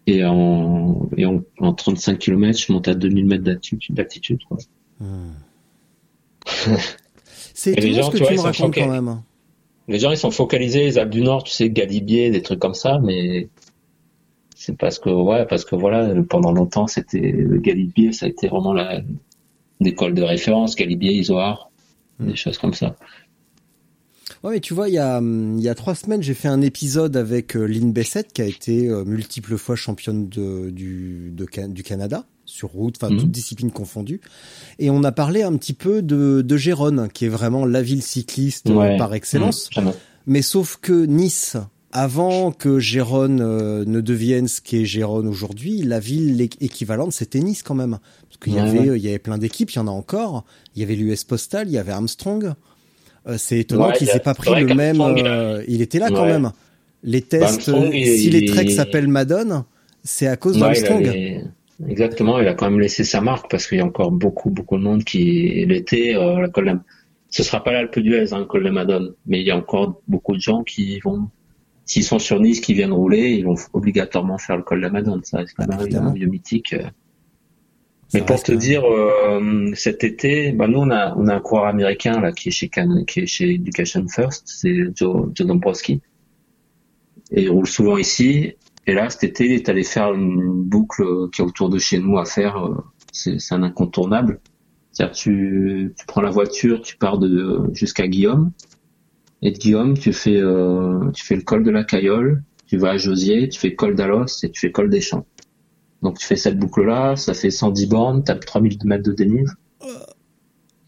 Et en, et en, en 35 km, je monte à 2000 mètres d'altitude, quoi. C'est étonnant gens, ce que tu vois, tu ils me sont racontes quand même. Les gens, ils sont focalisés, les Alpes du Nord, tu sais, Galibier, des trucs comme ça, mais c'est parce que, ouais, parce que voilà, pendant longtemps, c'était Galibier, ça a été vraiment la, l'école de référence, Galibier, Isoard, Mm. des choses comme ça. Ouais, mais tu vois, il y a, il y a trois semaines, j'ai fait un épisode avec euh, Lynn Bessette, qui a été euh, multiple fois championne de, du, de, du Canada, sur route, enfin, Mhm. toutes disciplines confondues. Et on a parlé un petit peu de, de Gérone, qui est vraiment la ville cycliste euh, Ouais. par excellence. Mmh, jamais. Mais sauf que Nice, avant que Gérone euh, ne devienne ce qu'est Gérone aujourd'hui, la ville équivalente, c'était Nice quand même. Parce qu'il y, Ouais, avait, ouais. euh, il y avait plein d'équipes, il y en a encore. Il y avait l'US Postal, il y avait Armstrong. Euh, c'est étonnant Ouais, qu'ils aient pas pris le même... il euh, était là quand même. Les tests, euh, il- si les treks s'appellent Madone, c'est à cause d'Armstrong. avait- Exactement, il a quand même laissé sa marque parce qu'il y a encore beaucoup, beaucoup de monde qui, euh, la col de- ce sera pas l'Alpe d'Huez, hein, le col de Madone, mais il y a encore beaucoup de gens qui vont, s'ils sont sur Nice, qui viennent rouler, ils vont obligatoirement faire le col de la Madone. Ça reste quand même un lieu mythique. euh. Ça Mais pour te dire, euh, cet été, bah nous on a on a un coureur américain là qui est chez Can- qui est chez Education First, c'est Joe, Joe Dombrowski, et il roule souvent ici. Et là cet été, il est allé faire une boucle qui est autour de chez nous à faire. euh, C'est c'est un incontournable. C'est-à-dire tu tu prends la voiture, tu pars de jusqu'à Guillaume, et Guillaume tu fais euh, tu fais le col de la Cayolle, tu vas à Josier, tu fais le col d'Alos et tu fais le col des Champs. Donc tu fais cette boucle-là, ça fait 110 bornes, t'as 3000 mètres de dénive.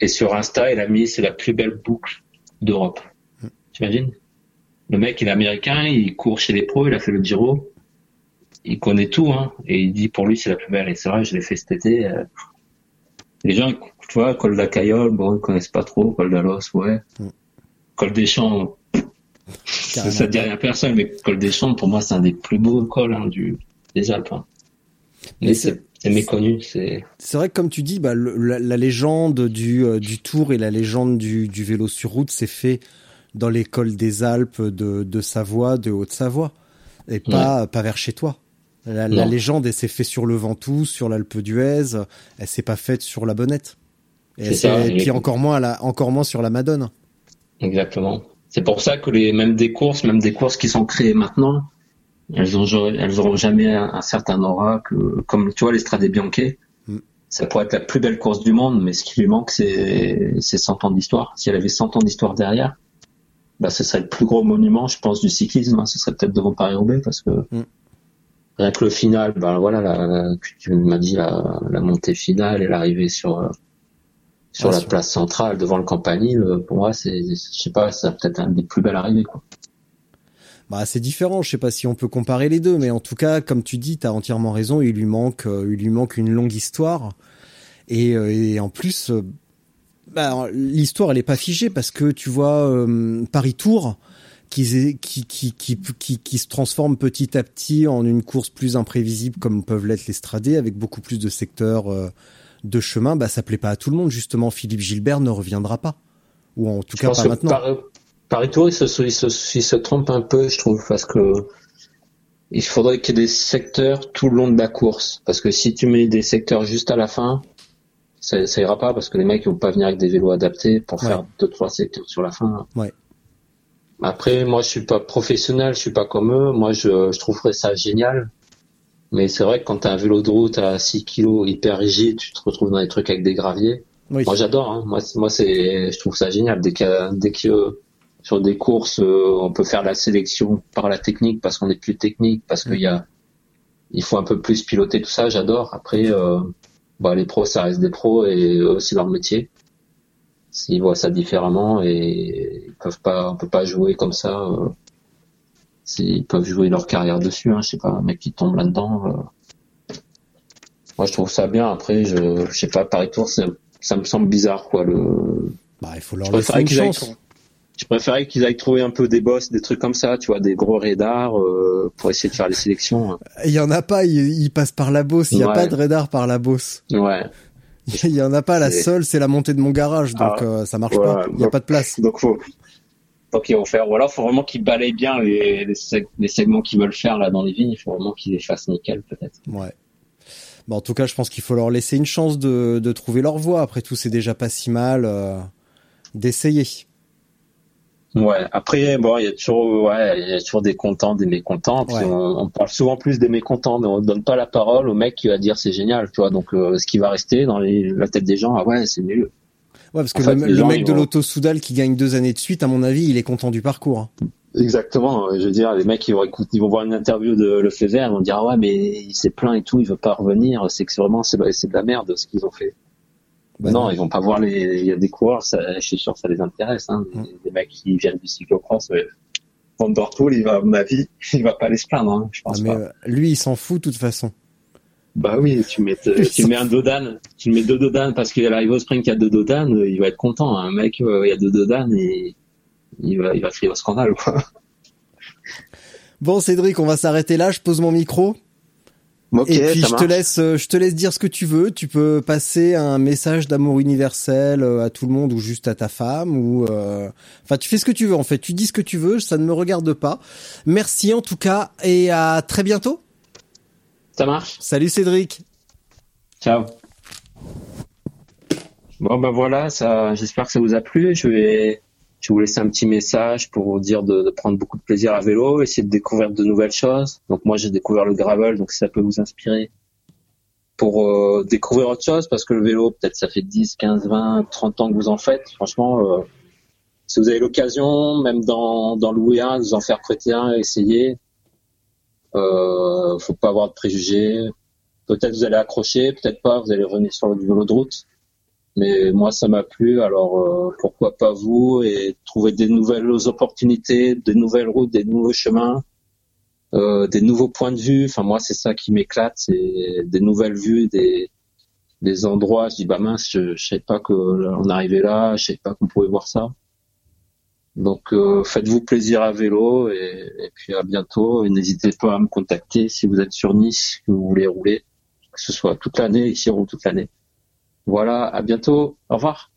Et sur Insta, il a mis c'est la plus belle boucle d'Europe. T'imagines? Le mec, il est américain, il court chez les pros, il a fait le Giro. Il connaît tout, hein. Et il dit pour lui c'est la plus belle. Et c'est vrai, je l'ai fait cet été. euh, Les gens, tu vois, col de la Cayolle, bon, ils connaissent pas trop, col d'Alos, ouais. Mm. Col des Champs, ça, ça dit rien à personne, mais col des Champs, pour moi, c'est un des plus beaux cols hein, du, des Alpes. hein. Mais Mais c'est- méconnu, c'est. Vrai que comme tu dis, bah, le- la, la légende du, euh, du Tour et la légende du, du vélo sur route s'est fait dans l'école des Alpes de, de Savoie, de Haute-Savoie, et pas, pas vers chez toi. La, légende, elle s'est faite sur le Ventoux, sur l'Alpe d'Huez, elle s'est pas faite sur la Bonnette. Et, ça, puis encore moins, la, encore moins sur la Madone. Exactement. C'est pour ça que les même des courses, même des courses qui sont créées maintenant, elles ont elles auront jamais un, un certain aura que comme tu vois l'Estrade Bianche. Mm. Ça pourrait être la plus belle course du monde, mais ce qui lui manque c'est c'est 100 ans d'histoire. Si elle avait 100 ans d'histoire derrière, bah ce serait le plus gros monument, je pense, du cyclisme. hein. Ce serait peut-être devant Paris-Roubaix parce que Mm. rien que le final, bah voilà, la, la- tu m'as dit la, la montée finale et l'arrivée sur euh, sur Ouais, la place centrale devant le campanile, euh, pour moi, c'est, je sais pas, c'est peut-être un des plus belles arrivées. Quoi. Bah, c'est différent. Je sais pas si on peut comparer les deux, mais en tout cas, comme tu dis, t'as entièrement raison. Il lui manque, euh, il lui manque une longue histoire. Et, euh, et en plus, bah, l'histoire, elle est pas figée parce que tu vois euh, Paris Tour qui, qui, qui, qui, qui, qui se transforme petit à petit en une course plus imprévisible comme peuvent l'être les stradés avec beaucoup plus de secteurs euh, de chemin. Bah, ça plaît pas à tout le monde. Justement, Philippe Gilbert ne reviendra pas. Ou en tout Je cas pas maintenant. Paris, Paris Tour, il se, il, se, il se trompe un peu, je trouve, parce que il faudrait qu'il y ait des secteurs tout le long de la course. Parce que si tu mets des secteurs juste à la fin, ça, ça ira pas parce que les mecs ils vont pas venir avec des vélos adaptés pour Ouais. faire deux trois secteurs sur la fin. Ouais. Après, moi, je suis pas professionnel, je suis pas comme eux. Moi, je, je trouverais ça génial. Mais c'est vrai que quand t'as un vélo de route à 6 kilos hyper rigide, tu te retrouves dans des trucs avec des graviers. Oui. Moi, j'adore. Hein. Moi, moi, c'est, je trouve ça génial. Dès que, dès que sur des courses, euh, on peut faire la sélection par la technique parce qu'on est plus technique, parce qu'il y a, il faut un peu plus piloter tout ça. J'adore. Après, euh, bah, les pros, ça reste des pros et eux, c'est leur métier. S'ils voient ça différemment et ils peuvent pas, on peut pas jouer comme ça. Euh, ils peuvent jouer leur carrière dessus. Hein. Je sais pas, un mec qui tombe là-dedans. euh. Moi, je trouve ça bien. Après, je, je sais pas, Paris Tour, ça me semble bizarre, quoi. Le, Bah, il faut leur je laisser une aillent, chance. je préférais qu'ils aillent trouver un peu des boss, des trucs comme ça, tu vois, des gros radars euh, pour essayer de faire les sélections. hein. Il y en a pas, il, il passe par la bosse. Il y a Ouais. pas de radar par la bosse. Ouais. Il y en a pas. La seule, c'est la montée de mon garage, donc Ah, euh, ça marche ouais, pas. Il y a donc- pas de place. Donc faut, vont faire. Voilà, faut vraiment qu'ils balayent bien les, les, seg- les segments qu'ils veulent faire là dans les vignes. Il faut vraiment qu'ils les fassent nickel, peut-être. Ouais. Bon, en tout cas, je pense qu'il faut leur laisser une chance de, de trouver leur voie. Après tout, c'est déjà pas si mal euh, d'essayer. Ouais. Après, bon, il y a toujours, ouais, il y a toujours des contents, des mécontents. Puis Ouais. on, on parle souvent plus des mécontents, mais on donne pas la parole au mec qui va dire c'est génial, tu vois. Donc euh, ce qui va rester dans les, la tête des gens, ah ouais, c'est nul. Ouais, parce que En le, les le gens, mec de vont- l'auto Soudal qui gagne deux années de suite, à mon avis, il est content du parcours. hein. Exactement. Je veux dire, les mecs, ils vont écouter, ils vont voir une interview de Lefebvre, ils vont dire, ah ouais, mais il s'est plaint et tout, il veut pas revenir. C'est que vraiment, c'est de la merde ce qu'ils ont fait. Bah non, non. ils vont pas voir les, il y a des coureurs, ça, je suis sûr que ça les intéresse, hein. Mm. Des, des mecs qui viennent du cyclocross, mais Van Der Poel, il va, à mon avis, il va pas aller se plaindre, hein, je Ah, pense mais pas. euh, lui, il s'en fout de toute façon. Bah oui, tu mets, tu mets un Dodan, tu mets deux Dodan parce qu'il arrive au sprint, il y a deux Dodan, euh, il va être content. Un mec, euh, il y a deux Dodan et il va, il va crier au scandale, quoi. Bon, Cédric, on va s'arrêter là. Je pose mon micro. Et puis je te laisse, euh, je te laisse dire ce que tu veux. Tu peux passer un message d'amour universel euh, à tout le monde ou juste à ta femme ou, euh, enfin, tu fais ce que tu veux en fait. Tu dis ce que tu veux, ça ne me regarde pas. Merci en tout cas et à très bientôt. Ça marche. Salut Cédric. Ciao. Bon ben voilà, ça, j'espère que ça vous a plu. Je vais, je vais vous laisser un petit message pour vous dire de, de prendre beaucoup de plaisir à vélo, essayer de découvrir de nouvelles choses. Donc moi j'ai découvert le gravel, donc si ça peut vous inspirer pour euh, découvrir autre chose, parce que le vélo, peut-être ça fait 10, 15, 20, 30 ans que vous en faites. Franchement, euh, si vous avez l'occasion, même dans, dans louer un, vous en faire prêter un, essayez. Euh, faut pas avoir de préjugés. Peut-être vous allez accrocher, peut-être pas, vous allez revenir sur du vélo de route. Mais moi, ça m'a plu, alors euh, pourquoi pas vous et trouver des nouvelles opportunités, des nouvelles routes, des nouveaux chemins, euh, des nouveaux points de vue. Enfin, moi, c'est ça qui m'éclate, c'est des nouvelles vues, des, des endroits. Je dis bah mince, je, je savais pas qu'on arrivait là, je savais pas qu'on pouvait voir ça. Donc, euh, faites-vous plaisir à vélo et, et puis à bientôt. Et n'hésitez pas à me contacter si vous êtes sur Nice, que vous voulez rouler, que ce soit toute l'année, ici on roule toute l'année. Voilà, à bientôt. Au revoir.